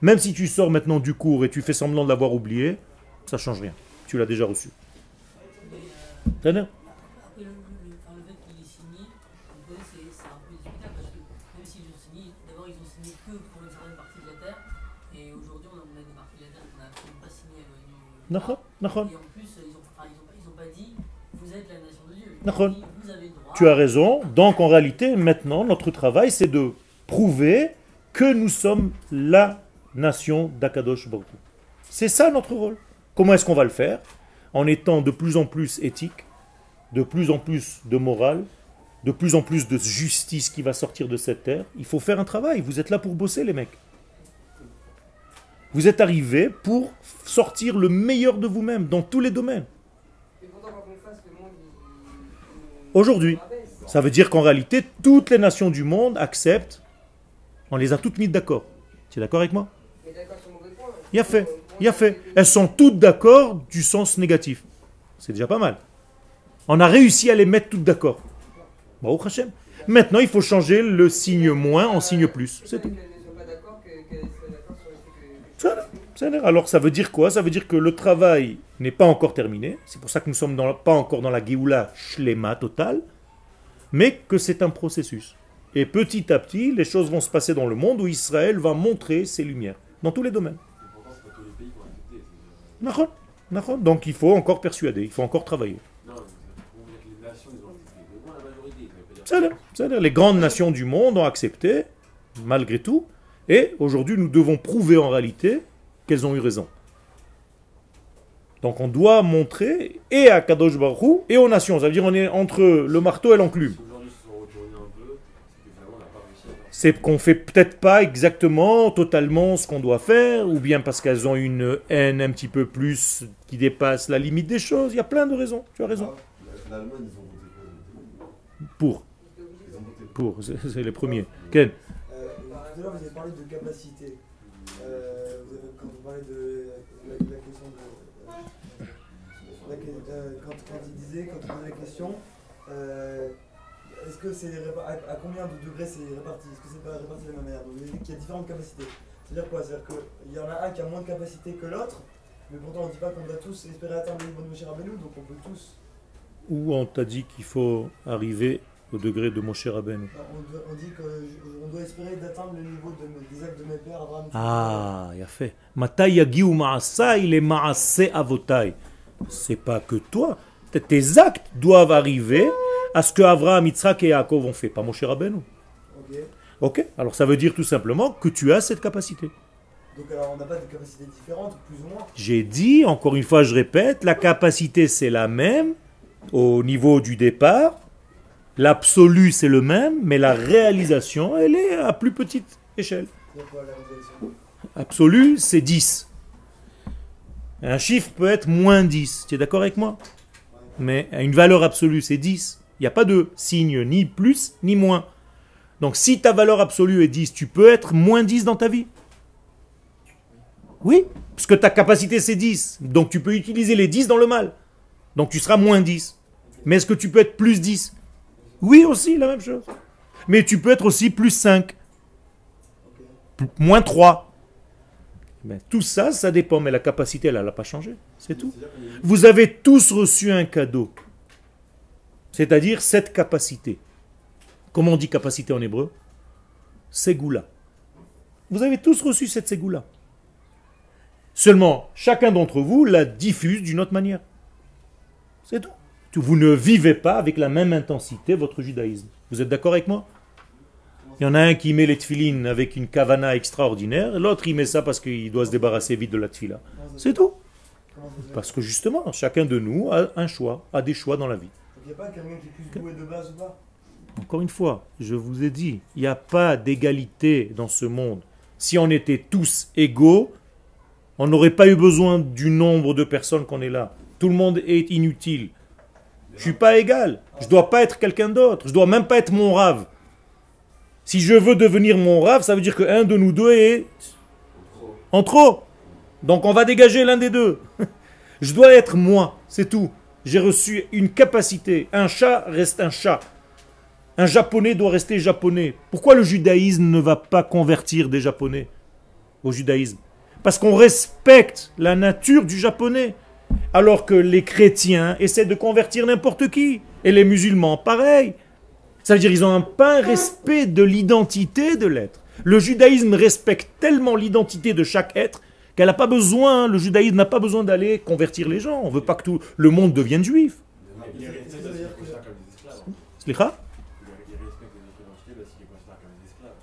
même si tu sors maintenant du cours et tu fais semblant de l'avoir oublié, ça change rien. Tu l'as déjà reçu. Très bien. Après, le, le, enfin, le fait qu'il ait signé, vous voyez, c'est c'est un peu discutable parce que même s'ils ont signé, d'abord ils ont signé que pour une certaine partie de la Terre, et aujourd'hui on a, on a des parties de la Terre qu'on n'a absolument pas signé à l'ONU. Nachon, nachon. Et en plus, ils n'ont pas- dit vous êtes la nation de Dieu. Dit vous avez droit. Tu as raison. Donc en réalité, maintenant, notre travail, c'est de prouver que nous sommes la nation d'Akadosh Baruch. C'est ça notre rôle. Comment est-ce qu'on va le faire? En étant de plus en plus éthique, de plus en plus de morale, de plus en plus de justice qui va sortir de cette terre. Il faut faire un travail. Vous êtes là pour bosser, les mecs. Vous êtes arrivés pour sortir le meilleur de vous-même dans tous les domaines. Aujourd'hui. Ça veut dire qu'en réalité, toutes les nations du monde acceptent. On les a toutes mises d'accord. Tu es d'accord avec moi? Il a fait. Il a fait. Elles sont toutes d'accord du sens négatif. C'est déjà pas mal. On a réussi à les mettre toutes d'accord. Maintenant, il faut changer le signe moins en signe plus. C'est tout. Alors ça veut dire quoi? Ça veut dire que le travail n'est pas encore terminé. C'est pour ça que nous sommes dans- pas encore dans la Géoula Shlema totale, mais que c'est un processus. Et petit à petit, les choses vont se passer dans le monde où Israël va montrer ses lumières, dans tous les domaines. Donc il faut encore persuader, il faut encore travailler. Les grandes nations du monde ont accepté, malgré tout, et aujourd'hui nous devons prouver en réalité qu'elles ont eu raison. Donc on doit montrer et à Kadosh Baruch et aux nations. Ça veut dire on est entre le marteau et l'enclume. C'est qu'on fait peut-être pas exactement, totalement ce qu'on doit faire, ou bien parce qu'elles ont une haine un petit peu plus qui dépasse la limite des choses. Il y a plein de raisons. Tu as raison. Pour, pour, c'est les premiers. Ken. Euh, vous avez parlé de capacité. Euh, de la, question de. la quand, quand il disait, quand il posait la question, euh, est-ce que c'est à, combien de degrés c'est réparti? Est-ce que c'est pas réparti de la même manière? Qu'il y a différentes capacités. C'est-à-dire quoi? C'est-à-dire qu'il y en a un qui a moins de capacité que l'autre, mais pourtant on ne dit pas qu'on doit tous espérer atteindre le niveau de Moshe Rabbeinu, donc on peut tous. Où on t'a dit qu'il faut arriver au degré de mon cher bah, On, dit qu'on doit espérer d'atteindre le niveau des actes de mes pères, Abraham. Ah, il a fait. C'est pas que toi. Tes actes doivent arriver à ce que Abraham, Yitzhak et Yaakov ont fait, pas mon cher Aben. Okay. ok. Alors ça veut dire tout simplement que tu as cette capacité. Donc alors on n'a pas de capacité différente, plus ou moins. J'ai dit, encore une fois je répète, la capacité c'est la même au niveau du départ, L'absolu c'est le même, mais la réalisation, elle est à plus petite échelle. Absolu, c'est 10. Un chiffre peut être moins 10. Tu es d'accord avec moi? Mais une valeur absolue, c'est 10. Il n'y a pas de signe ni plus ni moins. Donc si ta valeur absolue est 10, tu peux être moins 10 dans ta vie Oui, parce que ta capacité c'est 10. Donc tu peux utiliser les 10 dans le mal. Donc tu seras moins 10. Mais est-ce que tu peux être plus 10 Oui aussi, la même chose. Mais tu peux être aussi plus 5. P- Moins 3. Ben, tout ça, ça dépend, mais la capacité, elle n'a pas changé. C'est tout. Vous avez tous reçu un cadeau. C'est-à-dire cette capacité. Comment on dit capacité en hébreu Ségoula. Vous avez tous reçu cette ségoula. Seulement, chacun d'entre vous la diffuse d'une autre manière. C'est tout. Vous ne vivez pas avec la même intensité votre judaïsme. Vous êtes d'accord avec moi? Il y en a un qui met les tefilines avec une kavana extraordinaire, l'autre il met ça parce qu'il doit se débarrasser vite de la tefila. C'est tout. Parce que justement, chacun de nous a un choix, a des choix dans la vie. Il n'y a pas quelqu'un qui de base ou pas? Encore une fois, je vous ai dit, il n'y a pas d'égalité dans ce monde. Si on était tous égaux, on n'aurait pas eu besoin du nombre de personnes qu'on est là. Tout le monde est inutile. Je suis pas égal. Je dois pas être quelqu'un d'autre. Je dois même pas être mon rave. Si je veux devenir mon rave, ça veut dire qu'un de nous deux est en trop. Donc on va dégager l'un des deux. Je dois être moi, c'est tout. J'ai reçu une capacité. Un chat reste un chat. Un japonais doit rester japonais. Pourquoi le judaïsme ne va pas convertir des japonais au judaïsme? Parce qu'on respecte la nature du japonais. Alors que les chrétiens essaient de convertir n'importe qui. Et les musulmans, pareil. Ça veut dire qu'ils ont un, pas un respect de l'identité de l'être. Le judaïsme respecte tellement l'identité de chaque être Qu'elle n'a pas besoin, le judaïsme n'a pas besoin d'aller convertir les gens. On ne veut pas que tout le monde devienne juif.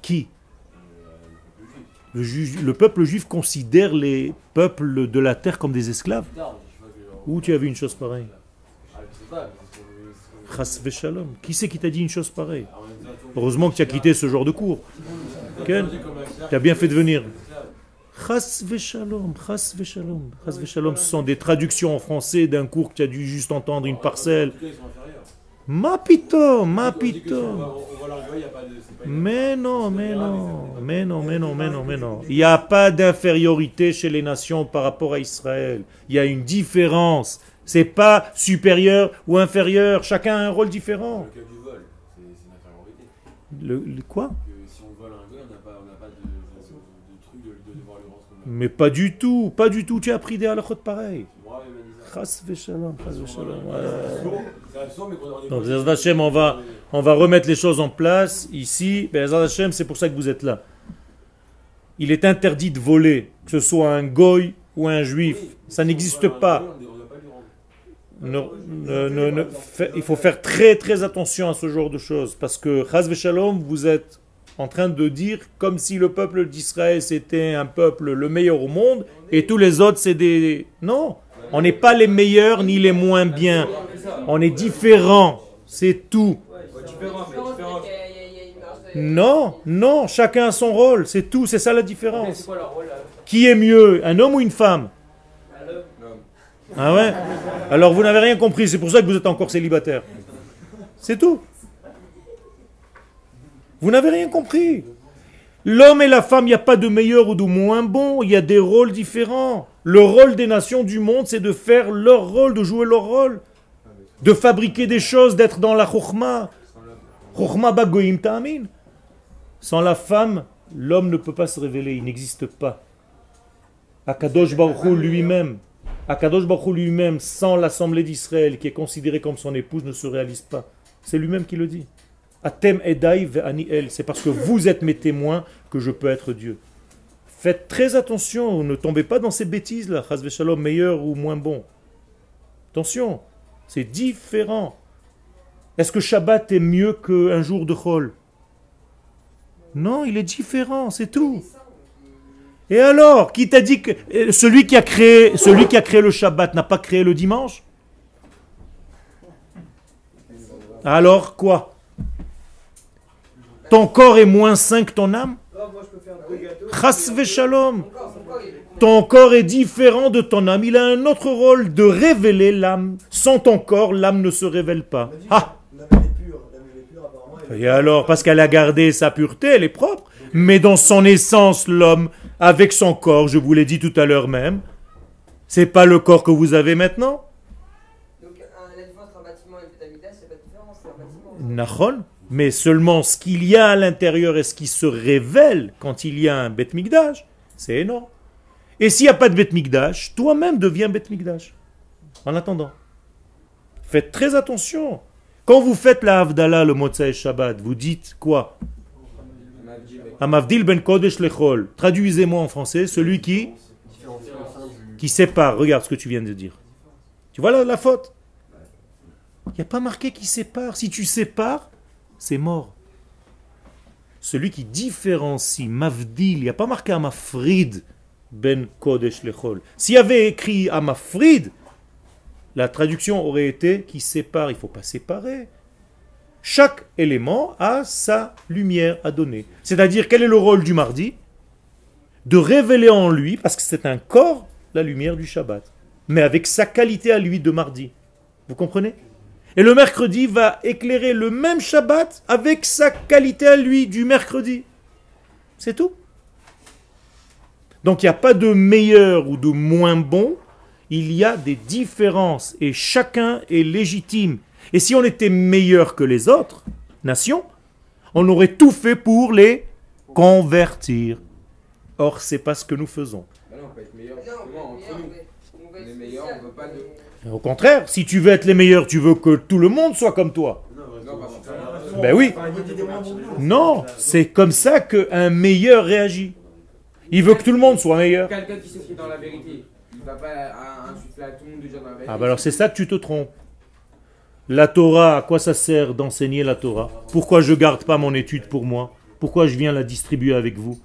Qui? Le peuple juif. le, ju- le peuple juif considère les peuples de la terre comme des esclaves Où tu as vu une chose pareille? Qui c'est qui t'a dit une chose pareille? Heureusement que tu as quitté ce genre de cours. Esclave. tu as bien fait de venir. Chas v'shalom, chas v'shalom. Chas v'shalom, ce sont des traductions en français d'un cours que tu as dû juste entendre une parcelle. En tout cas, ils sont inférieurs. Ma pito, ma On dit que si on va- pito. on va leur envoyer, il y a pas de- c'est pas une- Mais non, mais non, mais non, mais non, mais non, mais non. Il n'y a pas d'infériorité chez les nations par rapport à Israël. Il y a une différence. C'est pas supérieur ou inférieur. Chacun a un rôle différent. Le cas du vol, c'est c'est une infériorité. Le, le- quoi? Que si on vole un gars, on n'a pas, on n'a pas de, de, de, de truc de, de devoir lui rendre comme Mais pas du tout, pas du tout. Tu as appris des halakhot pareils. Chas v'shalom, chas Donc, Bezrat Hashem, on va, on va remettre les choses en place ici. Bezrat Hashem, c'est pour ça que vous êtes là. Il est interdit de voler, que ce soit un goy ou un juif. Ça n'existe pas. ne- ne- ne- fait- il faut faire très très attention à ce genre de choses. Parce que Chaz Shalom, vous êtes en train de dire comme si le peuple d'Israël c'était un peuple le meilleur au monde et tous les autres c'est des non on n'est pas les meilleurs ni les moins bien on est différents c'est tout non non chacun a son rôle c'est tout c'est ça la différence qui est mieux un homme ou une femme? Ah ouais? Alors vous n'avez rien compris, c'est pour ça que vous êtes encore célibataire. C'est tout. Vous n'avez rien compris. L'homme et la femme, il n'y a pas de meilleur ou de moins bon, il y a des rôles différents. Le rôle des nations du monde, c'est de faire leur rôle, de jouer leur rôle, de fabriquer des choses, d'être dans la chokhmah. Chokhmah bagoim ta'amin. Sans la femme, l'homme ne peut pas se révéler, il n'existe pas. Akadosh Baruch lui-même, lui-même, sans l'assemblée d'Israël, qui est considérée comme son épouse, ne se réalise pas. C'est lui-même qui le dit. Atem edai ve'ani el. C'est parce que vous êtes mes témoins que je peux être Dieu. Faites très attention, ne tombez pas dans ces bêtises là, Chaz Shalom, meilleur ou moins bon. Attention, c'est différent. Est-ce que Shabbat est mieux qu'un jour de Chol? Non, il est différent, c'est tout. Et alors, qui t'a dit que euh, celui qui a créé, celui qui a créé le Shabbat n'a pas créé le dimanche? Alors quoi? Ton corps est moins sain que ton âme? Chas v'shalom. Ton corps est différent de ton âme. Il a un autre rôle de révéler l'âme. Sans ton corps, l'âme ne se révèle pas. Ah Et alors, parce qu'elle a gardé sa pureté, elle est propre. Mais dans son essence, l'homme, avec son corps, je vous l'ai dit tout à l'heure même, c'est pas le corps que vous avez maintenant. Donc, un- un bâtiment et c'est pas de différence, c'est un bâtiment. Mais seulement ce qu'il y a à l'intérieur et ce qui se révèle quand il y a un Bet Mikdash, c'est énorme. Et s'il n'y a pas de Bet Mikdash, toi-même deviens Bet Mikdash. En attendant. Faites très attention. Quand vous faites la Havdalah, le Motzai Shabbat, vous dites quoi? Amavdil ben Kodesh lechol. Traduisez-moi en français, celui qui qui sépare. Regarde ce que tu viens de dire. Tu vois la, la faute? Il n'y a pas marqué qui sépare. Si tu sépares, c'est mort. Celui qui différencie Mavdil, il n'y a pas marqué Amafrid ben Kodesh lechol. S'il y avait écrit Amafrid, la traduction aurait été qui sépare. Il ne faut pas séparer. Chaque élément a sa lumière à donner. C'est-à-dire, quel est le rôle du mardi? De révéler en lui, parce que c'est un corps, la lumière du Shabbat. Mais avec sa qualité à lui de mardi. Vous comprenez? Et le mercredi va éclairer le même Shabbat avec sa qualité à lui du mercredi. C'est tout. Donc il n'y a pas de meilleur ou de moins bon, il y a des différences et chacun est légitime. Et si on était meilleur que les autres nations, on aurait tout fait pour les convertir. Or, c'est pas ce que nous faisons. Bah non, on peut être meilleur justement entre nous. on veut pas de- Au contraire, si tu veux être les meilleurs, tu veux que tout le monde soit comme toi. Ben oui. Non, c'est comme ça qu'un meilleur réagit. Il veut que tout le monde soit meilleur. Quelqu'un qui s'inscrit dans la vérité, il va pas à tout le monde de dire dans la vérité. Ah bah alors c'est ça que tu te trompes. La Torah, à quoi ça sert d'enseigner la Torah? Pourquoi je garde pas mon étude pour moi? Pourquoi je viens la distribuer avec vous?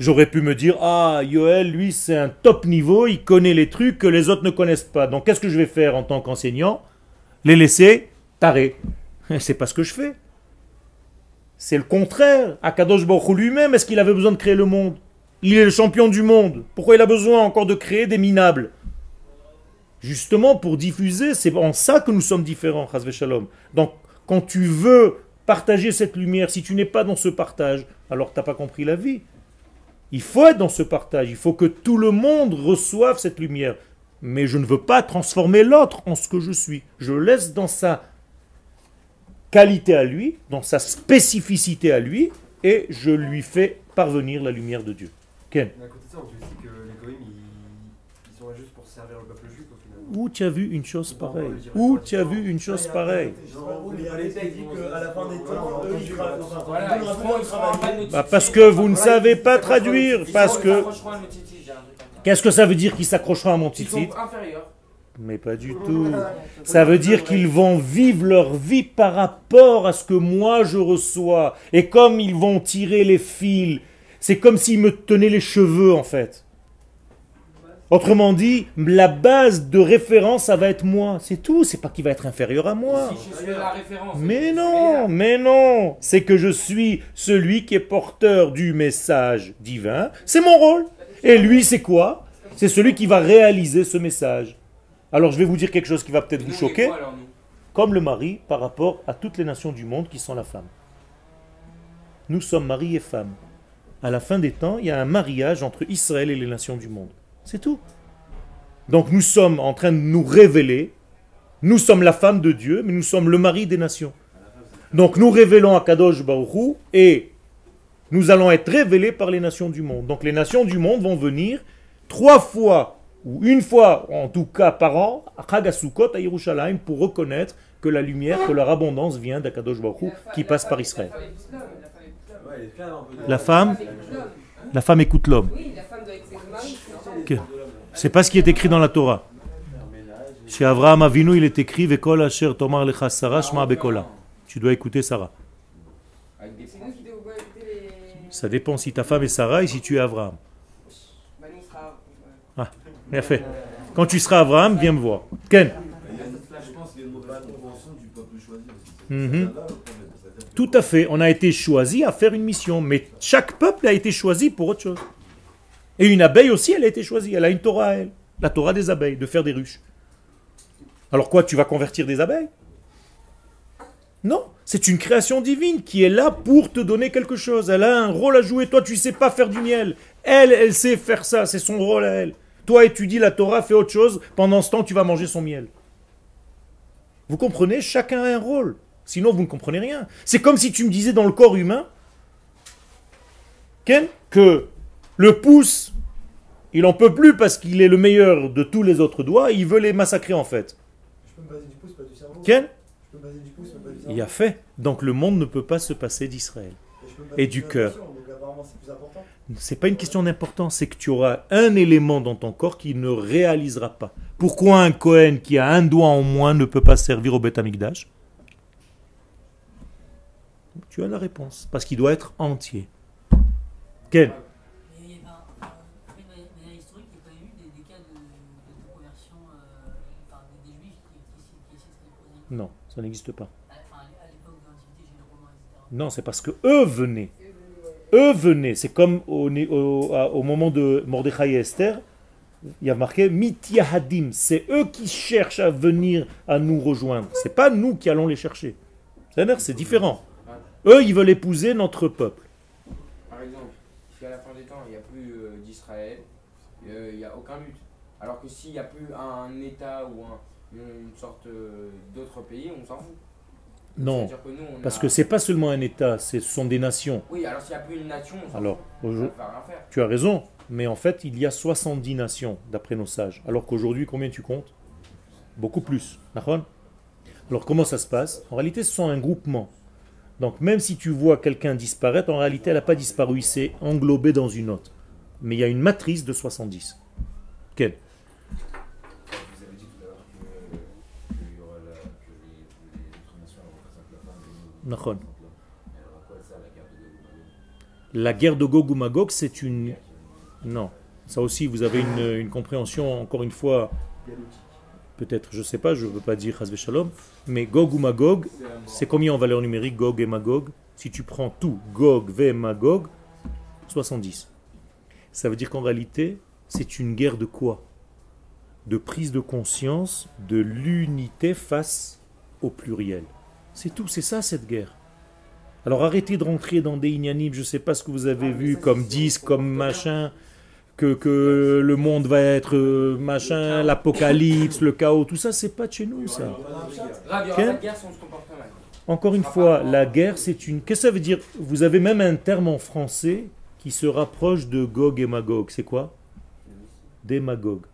J'aurais pu me dire, ah, Yoel, lui, c'est un top niveau, il connaît les trucs que les autres ne connaissent pas. Donc qu'est-ce que je vais faire en tant qu'enseignant? Les laisser tarés. C'est pas ce que je fais. C'est le contraire. Akadosh Baruch lui-même, est-ce qu'il avait besoin de créer le monde? Il est le champion du monde. Pourquoi il a besoin encore de créer des minables? Justement pour diffuser, c'est en ça que nous sommes différents, Chazve Shalom. Donc, quand tu veux partager cette lumière, si tu n'es pas dans ce partage, alors tu n'as pas compris la vie. Il faut être dans ce partage, il faut que tout le monde reçoive cette lumière. Mais je ne veux pas transformer l'autre en ce que je suis. Je laisse dans sa qualité à lui, dans sa spécificité à lui, et je lui fais parvenir la lumière de Dieu. Ken Mais à côté de ça, on dit aussi que les goïms, ils, ils sont là juste pour servir le peuple juif au final. Où tu as vu une chose pareille Où tu as vu une chose pareille Bah, Parce que vous ne savez pas traduire. Parce que. Qu'est-ce que ça veut dire qu'ils s'accrocheront à mon titre. Mais pas du tout. Ça veut dire qu'ils vont vivre leur vie par rapport à ce que moi je reçois. Et comme ils vont tirer les fils, c'est comme s'ils me tenaient les cheveux en fait. Autrement dit, la base de référence, ça va être moi. C'est tout. C'est pas qu'il va être inférieur à moi. Si je suis la référence. Mais non, mais non. C'est que je suis celui qui est porteur du message divin. C'est mon rôle. Et lui, c'est quoi? C'est celui qui va réaliser ce message. Alors je vais vous dire quelque chose qui va peut-être vous choquer, quoi, alors, nous? Comme le mari par rapport à toutes les nations du monde qui sont la femme. Nous sommes mari et femme. À la fin des temps, il y a un mariage entre Israël et les nations du monde. C'est tout. Donc nous sommes en train de nous révéler. Nous sommes la femme de Dieu, mais nous sommes le mari des nations. Donc nous révélons à Kadosh Baruch Hu, et nous allons être révélés par les nations du monde. Donc les nations du monde vont venir trois fois, ou une fois en tout cas par an, à Chag HaSukkot, à Yerushalayim, pour reconnaître que la lumière, que leur abondance vient d'Akadosh Baruch qui passe par Israël. La femme la femme écoute l'homme. C'est pas ce qui est écrit dans la Torah. Chez Abraham Avinu, il est écrit Vekol tomar lecha Sarah shma bekola. Tu dois écouter Sarah. Ça dépend si ta femme est Sarah et si tu es on sera. Bien fait. Quand tu seras Abraham, viens me voir. Ken que- Tout à fait. On a été choisi à faire une mission. Mais chaque peuple a été choisi pour autre chose. Et une abeille aussi, elle a été choisie. Elle a une Torah elle. La Torah des abeilles, de faire des ruches. Alors quoi, tu vas convertir des abeilles? Non, c'est une création divine qui est là pour te donner quelque chose. Elle a un rôle à jouer. Toi, tu sais pas faire du miel. Elle, elle sait faire ça. C'est son rôle à elle. Toi, étudie la Torah, fais autre chose. Pendant ce temps, tu vas manger son miel. Vous comprenez? Chacun a un rôle. Sinon, vous ne comprenez rien. C'est comme si tu me disais dans le corps humain que le pouce, il en peut plus parce qu'il est le meilleur de tous les autres doigts. Il veut les massacrer en fait. Je peux me baser du pouce, pas du cerveau. Ken Je peux me baser du pouce, mais pas du cerveau. Il a fait. Donc le monde ne peut pas se passer d'Israël. Et du cœur. c'est pas une question d'importance, c'est que tu auras un élément dans ton corps qui ne réalisera pas. Pourquoi un Cohen qui a un doigt en moins ne peut pas servir au Beth Amikdash? Tu as la réponse. Parce qu'il doit être entier. Ken Mais il y avait un, un- après, de manière historique, il n'y a pas eu des, des cas de, de, de conversion euh, enfin, des, des juifs qui, qui, qui, qui essaient de se déposer. Non, ça n'existe pas. Non, c'est parce que eux venaient. Eux venaient. C'est comme au, au- à- au moment de Mordechai et Esther, il y a marqué Mityahadim. C'est eux qui cherchent à venir à nous rejoindre. C'est pas nous qui allons les chercher. C'est-à-dire, c'est différent. Eux, ils veulent épouser notre peuple. Par exemple, si à la fin des temps, il n'y a plus euh, d'Israël, euh, il n'y a aucun but. Alors que s'il n'y a plus un État ou un- sorte euh, d'autre pays, on s'en fout. Non, C'est-à-dire que nous, on parce a- que c'est pas seulement un État, ce sont des nations. Oui, alors s'il n'y a plus une nation, on Alors, fout. va rien faire. tu as raison, mais en fait, il y a 70 nations, d'après nos sages. Alors qu'aujourd'hui, combien tu comptes? Beaucoup plus. Alors, comment ça se passe? En réalité, ce sont un groupement. Donc, même si tu vois quelqu'un disparaître, en réalité, elle n'a pas disparu, il s'est englobé dans une autre. Mais il y a une matrice de 70. Quelle la guerre de Gog ou Magog c'est une... Non. Ça aussi, vous avez une, compréhension, encore une fois, peut-être, je ne sais pas, je ne veux pas dire Chazve Shalom, mais Gog ou Magog, c'est combien en valeur numérique Gog et Magog? Si tu prends tout, Gog, V, Magog, 70. Ça veut dire qu'en réalité, c'est une guerre de quoi? De prise de conscience de l'unité face au pluriel. C'est tout, c'est ça cette guerre. Alors arrêtez de rentrer dans des ignanimes, je ne sais pas ce que vous avez vu comme disque, comme machin, que, que le monde va être euh, machin, l'apocalypse, le chaos, tout ça, c'est pas de chez nous ça. Encore une fois, la guerre, c'est une. Qu'est-ce que ça veut dire? Vous avez même un terme en français qui se rapproche de Gog et Magog. C'est quoi? Démagogue.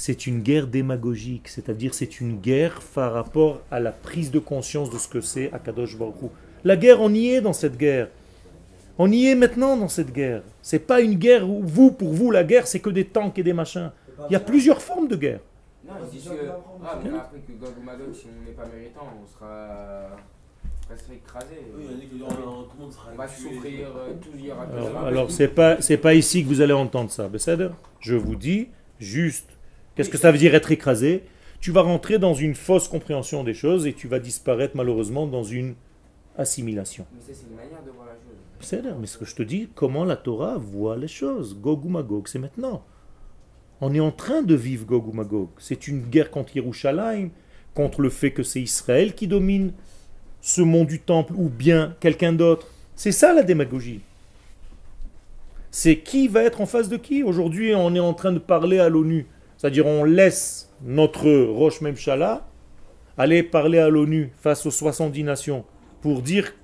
C'est une guerre démagogique, c'est-à-dire c'est une guerre par rapport à la prise de conscience de ce que c'est Akadosh Baruch. La guerre, on y est dans cette guerre. On y est maintenant dans cette guerre. C'est pas une guerre où vous, pour vous, la guerre, c'est que des tanks et des machins. Il y a plusieurs formes de guerre. Non, que. Ah, mais on a appris que Gog ou Magog, si on n'est pas méritant, on sera. presque écrasé. Oui, il y en a qui disent, tout le monde sera On va tué. souffrir, tout il y aura que Alors, ça. alors c'est pas c'est pas ici que vous allez entendre ça. Besséder Je vous dis juste qu'est-ce que ça veut dire être écrasé? Tu vas rentrer dans une fausse compréhension des choses et tu vas disparaître malheureusement dans une assimilation. Mais c'est une manière de voir la chose. Besséder, mais ce que je te dis, comment la Torah voit les choses? Gog ou Magog, c'est maintenant. On est en train de vivre Gog ou Magog. C'est une guerre contre Yerushalayim, contre le fait que c'est Israël qui domine ce mont du temple ou bien quelqu'un d'autre. C'est ça la démagogie. C'est qui va être en face de qui? Aujourd'hui, on est en train de parler à l'ONU. C'est-à-dire, on laisse notre Roche Memchala aller parler à l'ONU face aux 70 nations pour dire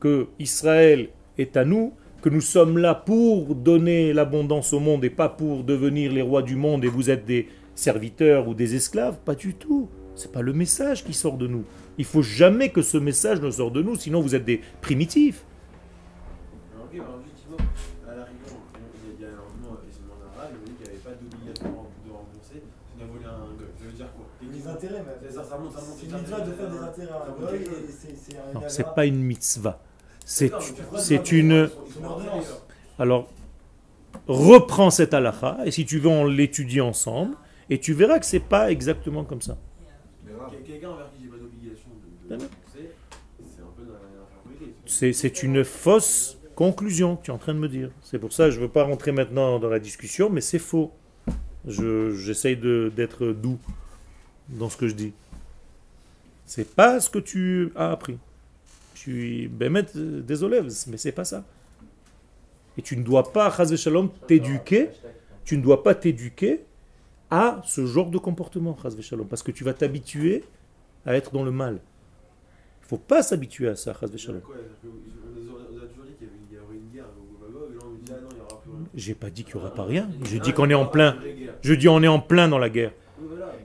que Israël est à nous, que nous sommes là pour donner l'abondance au monde et pas pour devenir les rois du monde et vous êtes des serviteurs ou des esclaves. Pas du tout. C'est pas le message qui sort de nous. Il faut jamais que ce message ne sorte de nous, sinon vous êtes des primitifs. Mitzvah de faire des intérêts à un goy et c'est c'est un. Non, c'est pas une mitzvah. C'est une. Alors, reprends cette halakha et si tu veux, on l'étudie ensemble et tu verras que c'est pas exactement comme ça. Mais grave. Quel- Quelqu'un envers qui j'ai pas d'obligation de, de D'accord. rembourser, c'est un peu dans la l'infériorité. C'est c'est une fausse conclusion que tu es en train de me dire. C'est pour ça que je ne veux pas rentrer maintenant dans la discussion, mais c'est faux. Je- J'essaye de- d'être doux dans ce que je dis. C'est pas ce que tu as appris. Je suis Bémet, euh, désolé, mais c'est pas ça. Et tu ne dois pas, Shalom, t'éduquer. Tu ne dois pas t'éduquer à ce genre de comportement, Shalom, parce que tu vas t'habituer à être dans le mal. Il faut pas s'habituer à ça, Shalom. Ah. J'ai pas dit qu'il n'y aura pas rien. Je Ah, dis qu'on est en plein. Je dis on est en plein dans la guerre.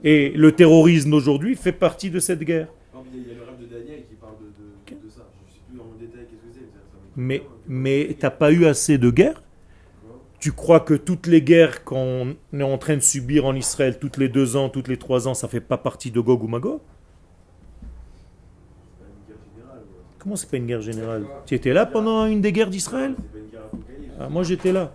Et le terrorisme d'aujourd'hui fait partie de cette guerre. Il y, a- il y a le rêve de Daniel qui parle de, de, de ça. Je ne sais plus en détail qu'est-ce que c'est. mais t'as pas eu assez de guerres? Tu crois que toutes les guerres qu'on est en train de subir en Israël, toutes les deux ans, toutes les trois ans, ça fait pas partie de Gog ou Magog? Comment c'est pas une guerre générale? Tu étais là pendant une des guerres d'Israël? Ah, Moi j'étais là.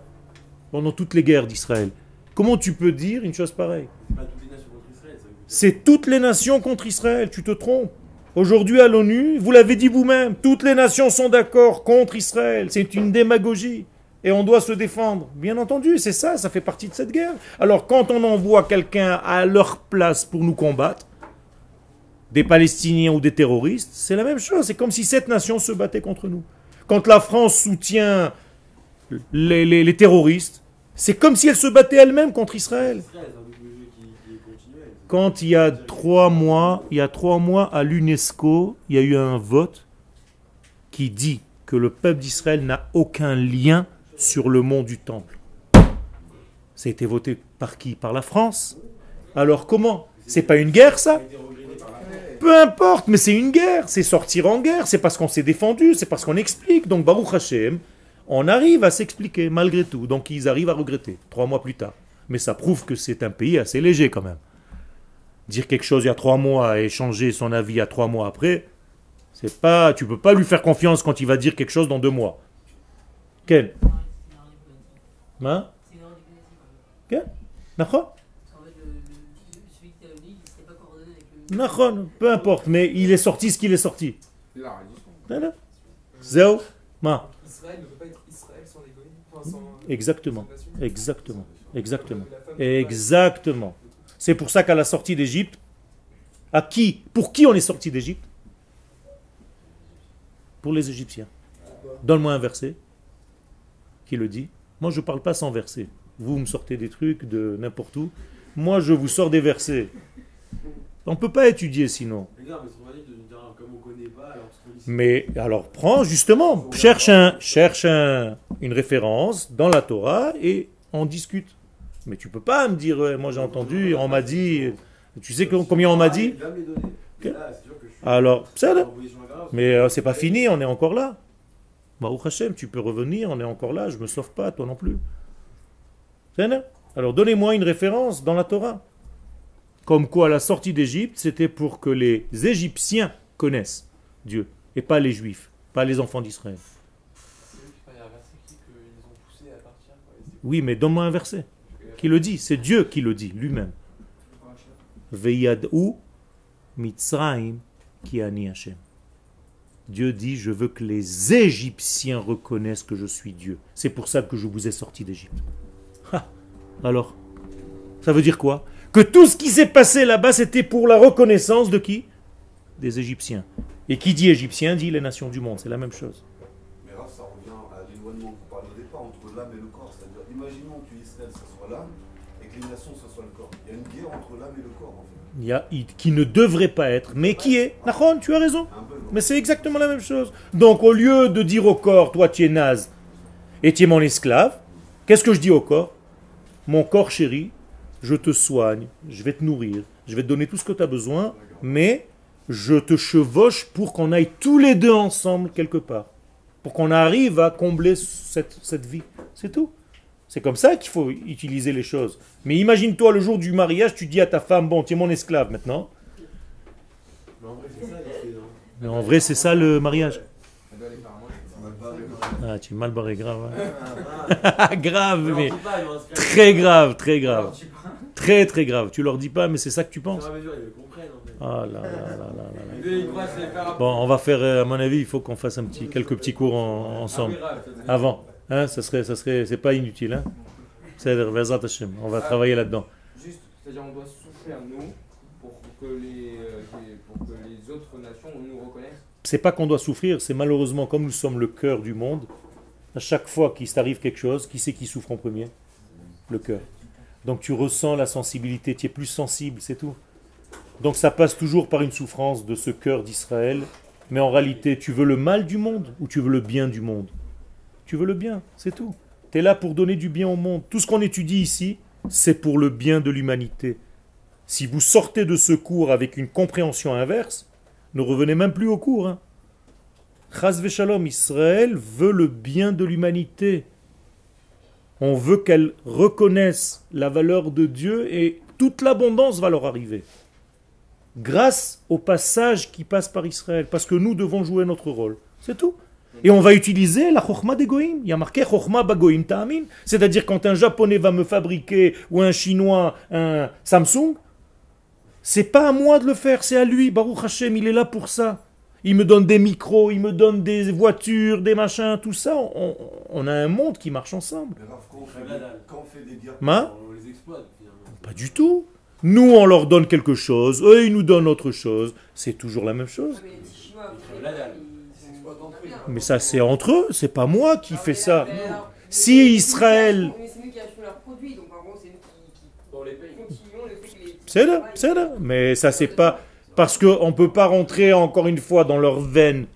Pendant toutes les guerres d'Israël. Comment tu peux dire une chose pareille C'est pas toutes les nations contre Israël. ça veut dire- C'est toutes les nations contre Israël, tu te trompes. Aujourd'hui à l'ONU, vous l'avez dit vous-même, toutes les nations sont d'accord contre Israël. C'est une démagogie. Et on doit se défendre. Bien entendu, c'est ça, ça fait partie de cette guerre. Alors quand on envoie quelqu'un à leur place pour nous combattre, des Palestiniens ou des terroristes, c'est la même chose. C'est comme si cette nation se battait contre nous. Quand la France soutient les, terroristes, c'est comme si elle se battait elle-même contre Israël. Israël, c'est un double jeu qui, qui est continuel. Quand il y a trois mois, il y a trois mois à l'UNESCO, il y a eu un vote qui dit que le peuple d'Israël n'a aucun lien sur le mont du Temple. Ça a été voté par qui? Par la France. Alors comment? C'est pas une guerre ça? Peu importe, mais c'est une guerre, c'est sortir en guerre, c'est parce qu'on s'est défendu, c'est parce qu'on explique. Donc Baruch Hashem, on arrive à s'expliquer malgré tout. Donc ils arrivent à regretter, trois mois plus tard. Mais ça prouve que c'est un pays assez léger quand même. Dire quelque chose il y a trois mois et changer son avis à trois mois après, c'est pas, tu peux pas lui faire confiance quand il va dire quelque chose dans deux mois. Quel Hein? Quel D'accord il. D'accord, peu importe, mais il est sorti ce qu'il est sorti. Il a. Voilà. Zéo? Ma? Israël ne peut pas être Israël sans les goïms, enfin, sans- Exactement. Exactement. Exactement. Exactement. C'est pour ça qu'à la sortie d'Égypte, à qui Pour qui on est sorti d'Égypte? Pour les Égyptiens. Donne-moi un verset qui le dit. Moi, je ne parle pas sans verset. Vous me sortez des trucs de n'importe où. Moi, je vous sors des versets. On ne peut pas étudier sinon. Mais alors prends justement, cherche, un, cherche un- une référence dans la Torah et on discute. Mais tu peux pas me dire, ouais, moi j'ai entendu, on m'a dit, tu sais com- combien on m'a dit? Suis Alors, ça là. Mais euh, c'est pas fini, on est encore là. Baruch Hashem, tu peux revenir, on est encore là, je me sauve pas, toi non plus. Alors donnez-moi une référence dans la Torah. Comme quoi la sortie d'Égypte, c'était pour que les Égyptiens connaissent Dieu, et pas les Juifs, pas les enfants d'Israël. Oui, mais donne-moi un verset qui le dit. C'est Dieu qui le dit lui-même. Mitzraim ki ani Hashem. Dieu dit Je veux que les Égyptiens reconnaissent que je suis Dieu. C'est pour ça que je vous ai sorti d'Égypte. Alors, ça veut dire quoi? Que tout ce qui s'est passé là-bas, c'était pour la reconnaissance de qui? Des Égyptiens. Et qui dit Égyptien dit les nations du monde. C'est la même chose. Mais Raph, ça revient à l'éloignement que vous parliez au départ entre l'âme et le corps. C'est-à-dire, imaginons que Israël, ce soit l'âme ce soit le corps. Il y a une guerre entre l'âme et le corps, en fait. Il y a qui ne devrait pas être, mais qui est. Nahon, tu as raison. Mais c'est exactement la même chose. Donc au lieu de dire au corps, toi tu es naze et tu es mon esclave, qu'est-ce que je dis au corps? Mon corps chéri, je te soigne, je vais te nourrir, je vais te donner tout ce que tu as besoin, mais je te chevauche pour qu'on aille tous les deux ensemble quelque part. Pour qu'on arrive à combler cette, cette vie. C'est tout. C'est comme ça qu'il faut utiliser les choses. Mais imagine-toi le jour du mariage, tu dis à ta femme, bon, tu es mon esclave maintenant. Mais en vrai, c'est ça, ça le mariage. Ah, tu es mal barré, grave. hein. grave, mais très grave, très grave. Très, très grave. Tu leur dis pas, mais c'est ça que tu penses. Ah là là là là Bon, on va faire, euh, à mon avis, il faut qu'on fasse un petit, quelques petits cours en- ensemble. Avant. Hein, ça serait, ça serait, c'est pas inutile. Hein. C'est. On va travailler là-dedans. Juste, c'est-à-dire on doit souffrir nous pour que les, euh, les- pour que les autres nations nous reconnaissent. C'est pas qu'on doit souffrir, c'est malheureusement, comme nous sommes le cœur du monde, à chaque fois qu'il t'arrive quelque chose, qui c'est qui souffre en premier? Le cœur. Donc tu ressens la sensibilité, tu es plus sensible, c'est tout. Donc ça passe toujours par une souffrance de ce cœur d'Israël. Mais en réalité, tu veux le mal du monde ou tu veux le bien du monde? Tu veux le bien, c'est tout. Tu es là pour donner du bien au monde. Tout ce qu'on étudie ici, c'est pour le bien de l'humanité. Si vous sortez de ce cours avec une compréhension inverse, ne revenez même plus au cours. Hein. Chas v'shalom, Israël veut le bien de l'humanité. On veut qu'elle reconnaisse la valeur de Dieu et toute l'abondance va leur arriver. Grâce au passage qui passe par Israël. Parce que nous devons jouer notre rôle. C'est tout. Et on va utiliser la chokhma des goïms. Il y a marqué chokhma bagoïm ta'amin. C'est-à-dire quand un japonais va me fabriquer ou un chinois un Samsung, c'est pas à moi de le faire, c'est à lui. Baruch Hashem, il est là pour ça. Il me donne des micros, il me donne des voitures, des machins, tout ça. On, on a un monde qui marche ensemble. Mais quand on fait des- quand on fait des guerres. Ma On les exploite, finalement. Pas du tout. Nous, on leur donne quelque chose, eux, ils nous donnent autre chose. C'est toujours la même chose. Mais les petits Chinois, Mais ça, c'est entre eux, c'est pas moi qui fais ça. Si Israël- Mais c'est nous qui achetons leurs produits, donc en gros, c'est nous qui, qui Dans les pays. continuons le fait que les. C'est là, c'est là. Mais ça, c'est pas. Parce qu'on ne peut pas rentrer encore une fois dans leurs veines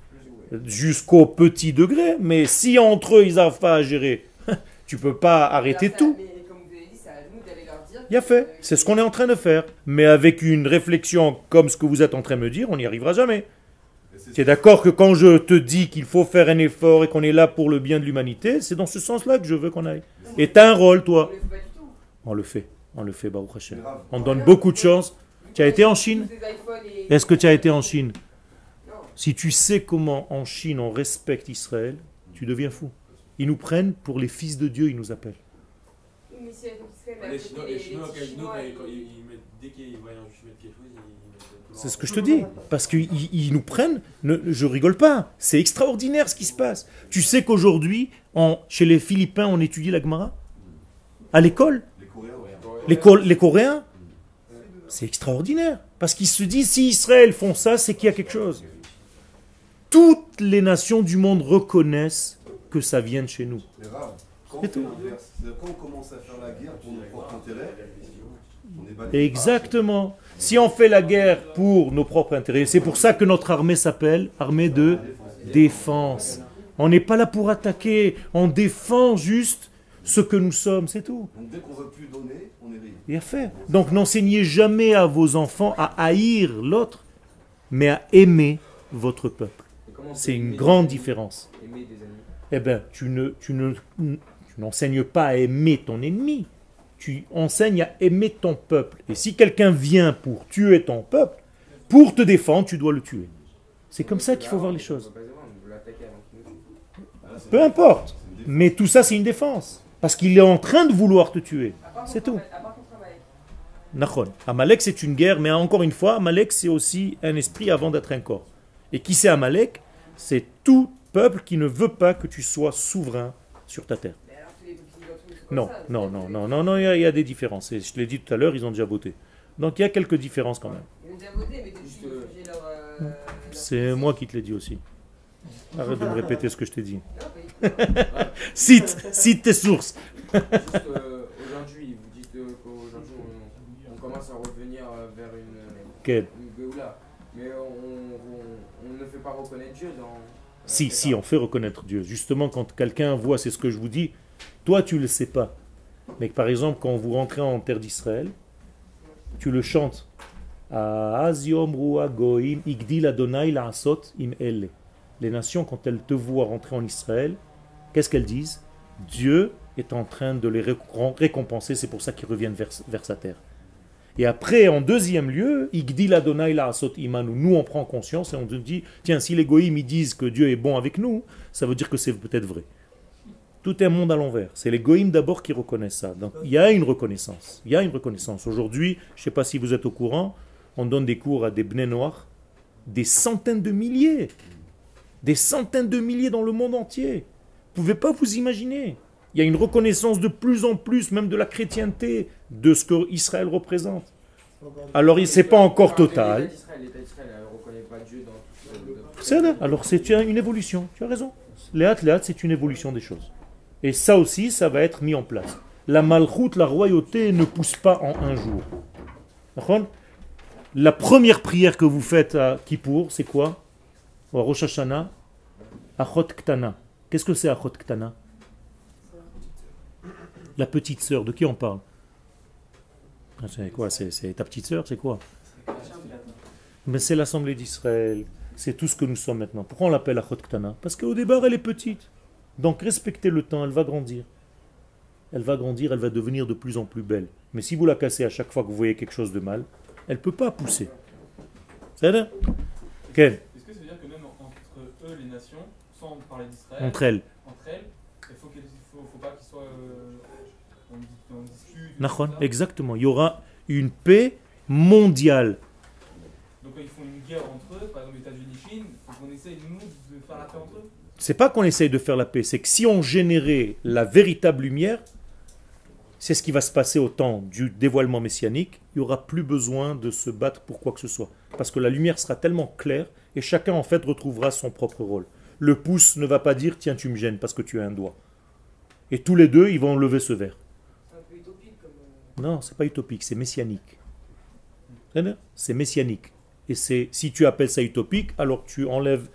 jusqu'au petit degré. Mais si entre eux, ils n'arrivent pas à gérer, tu peux pas arrêter tout. Mais comme vous avez dit, c'est à nous d'aller leur dire. Il y a fait. C'est ce qu'on est en train de faire. Mais avec une réflexion comme ce que vous êtes en train de me dire, on n'y arrivera jamais. Tu es d'accord que quand je te dis qu'il faut faire un effort et qu'on est là pour le bien de l'humanité, c'est dans ce sens-là que je veux qu'on aille. Et tu as un rôle, toi. On le fait. On le fait, Baruch Hashem. On donne beaucoup de chance. Tu as été en Chine? Est-ce que tu as été en Chine? Si tu sais comment en Chine on respecte Israël, tu deviens fou. Ils nous prennent pour les fils de Dieu, ils nous appellent. Les Chinois, dès qu'ils voient un juif mettre quelque chose, ils C'est ce que je te dis. Parce qu'ils ils nous prennent, ne, je rigole pas. C'est extraordinaire ce qui se passe. Tu sais qu'aujourd'hui, chez les Philippins, on étudie la Gemara? À l'école? Les Coréens, les, Co- les Coréens? C'est extraordinaire. Parce qu'ils se disent, si Israël font ça, c'est qu'il y a quelque chose. Toutes les nations du monde reconnaissent que ça vient de chez nous. C'est tout. quand on commence à faire la guerre pour. Exactement. Si on fait la guerre pour nos propres intérêts, c'est pour ça que notre armée s'appelle armée de défense. On n'est pas là pour attaquer, on défend juste ce que nous sommes, c'est tout. Donc dès qu'on veut plus donner, on est rayé. Il a fait. Donc n'enseignez jamais à vos enfants à haïr l'autre, mais à aimer votre peuple. C'est une grande différence. Aimer des amis. Eh bien, tu ne, tu ne, tu n'enseignes pas à aimer ton ennemi. Tu enseignes à aimer ton peuple. Et si quelqu'un vient pour tuer ton peuple, pour te défendre, tu dois le tuer. C'est comme ça qu'il faut voir les choses. Peu importe. Mais tout ça, c'est une défense. Parce qu'il est en train de vouloir te tuer. C'est tout. Nachon. Amalek, c'est une guerre, mais encore une fois, Amalek, c'est aussi un esprit avant d'être un corps. Et qui c'est Amalek? C'est tout peuple qui ne veut pas que tu sois souverain sur ta terre. Non, non, non, non, non, non, il y, a- il y a des différences. Et je te l'ai dit tout à l'heure, ils ont déjà voté. Donc il y a quelques différences quand même. Ils ont déjà voté, mais depuis Juste, qu'ils euh, leur. euh, C'est moi qui te l'ai dit aussi. Arrête de me répéter ce que je t'ai dit. Cite, cite tes sources. Juste euh, aujourd'hui, vous dites euh, qu'aujourd'hui on, on commence à revenir euh, vers une, Quel une Géoula. Mais on, on, on ne fait pas reconnaître Dieu dans. dans Si, si, on fait reconnaître Dieu. Justement, quand quelqu'un voit, c'est ce que je vous dis, toi tu ne le sais pas. Mais par exemple, quand vous rentrez en terre d'Israël, tu le chantes. Les nations, quand elles te voient rentrer en Israël, qu'est-ce qu'elles disent? Dieu est en train de les récom- récompenser, c'est pour ça qu'ils reviennent vers, sa terre. Et après, en deuxième lieu, imanu. Nous, on prend conscience et on dit, tiens, si les goïms disent que Dieu est bon avec nous, ça veut dire que c'est peut-être vrai. Tout est un monde à l'envers. C'est les goïms d'abord qui reconnaissent ça. Donc il y a une reconnaissance. Il y a une reconnaissance. Aujourd'hui, je ne sais pas si vous êtes au courant, on donne des cours à des bnei noirs, des centaines de milliers. Des centaines de milliers dans le monde entier. Vous ne pouvez pas vous imaginer. Il y a une reconnaissance de plus en plus, même de la chrétienté, de ce que Israël représente. Alors, c'est pas encore total. L'État d'Israël, l'État d'Israël ne reconnaît pas Dieu dans tout ce. C'est vrai. Alors c'est une évolution, tu as raison. Léat, léat, c'est une évolution des choses. Et ça aussi, ça va être mis en place. La malchoute, la royauté ne pousse pas en un jour. La première prière que vous faites à Kippour, c'est quoi? Au Rosh Hashanah, Achot Ktana. Qu'est-ce que c'est Achot Ktana? La petite sœur, de qui on parle? Ah, C'est quoi? C'est c'est ta petite sœur, c'est quoi? Mais c'est l'Assemblée d'Israël, c'est tout ce que nous sommes maintenant. Pourquoi on l'appelle Achot Ktana? Parce qu'au départ, elle est petite. Donc respectez le temps, elle va grandir. Elle va grandir, elle va devenir de plus en plus belle. Mais si vous la cassez à chaque fois que vous voyez quelque chose de mal, elle ne peut pas pousser. C'est vrai Quel Est-ce que ça veut dire que même en- entre eux, les nations, sans parler d'Israël, Entre elles. entre elles, il faut, faut, faut pas qu'ils soient euh, en, dis- en dispute. Nachon, tout ça. exactement. Il y aura une paix mondiale. Donc ils font une guerre entre eux, par exemple États-Unis, Chine, il faut qu'on essaye, nous, de faire la paix entre eux. C'est pas qu'on essaye de faire la paix, c'est que si on générait la véritable lumière, c'est ce qui va se passer au temps du dévoilement messianique, il n'y aura plus besoin de se battre pour quoi que ce soit. Parce que la lumière sera tellement claire et chacun en fait retrouvera son propre rôle. Le pouce ne va pas dire tiens tu me gênes parce que tu as un doigt. Et tous les deux ils vont lever ce verre. Un peu utopique comme. Non, c'est pas utopique, c'est messianique. C'est messianique. Et c'est si tu appelles ça utopique, alors tu enlèves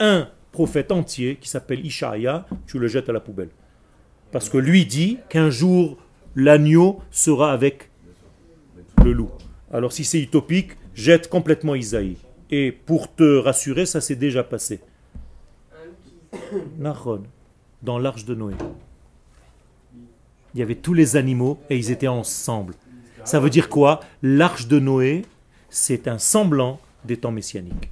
un prophète entier qui s'appelle Ishaïa, tu le jettes à la poubelle. Parce que lui dit qu'un jour l'agneau sera avec le loup. Alors si c'est utopique, jette complètement Isaïe. Et pour te rassurer, ça s'est déjà passé. Dans l'arche de Noé. Il y avait tous les animaux et ils étaient ensemble. Ça veut dire quoi? L'arche de Noé, c'est un semblant des temps messianiques.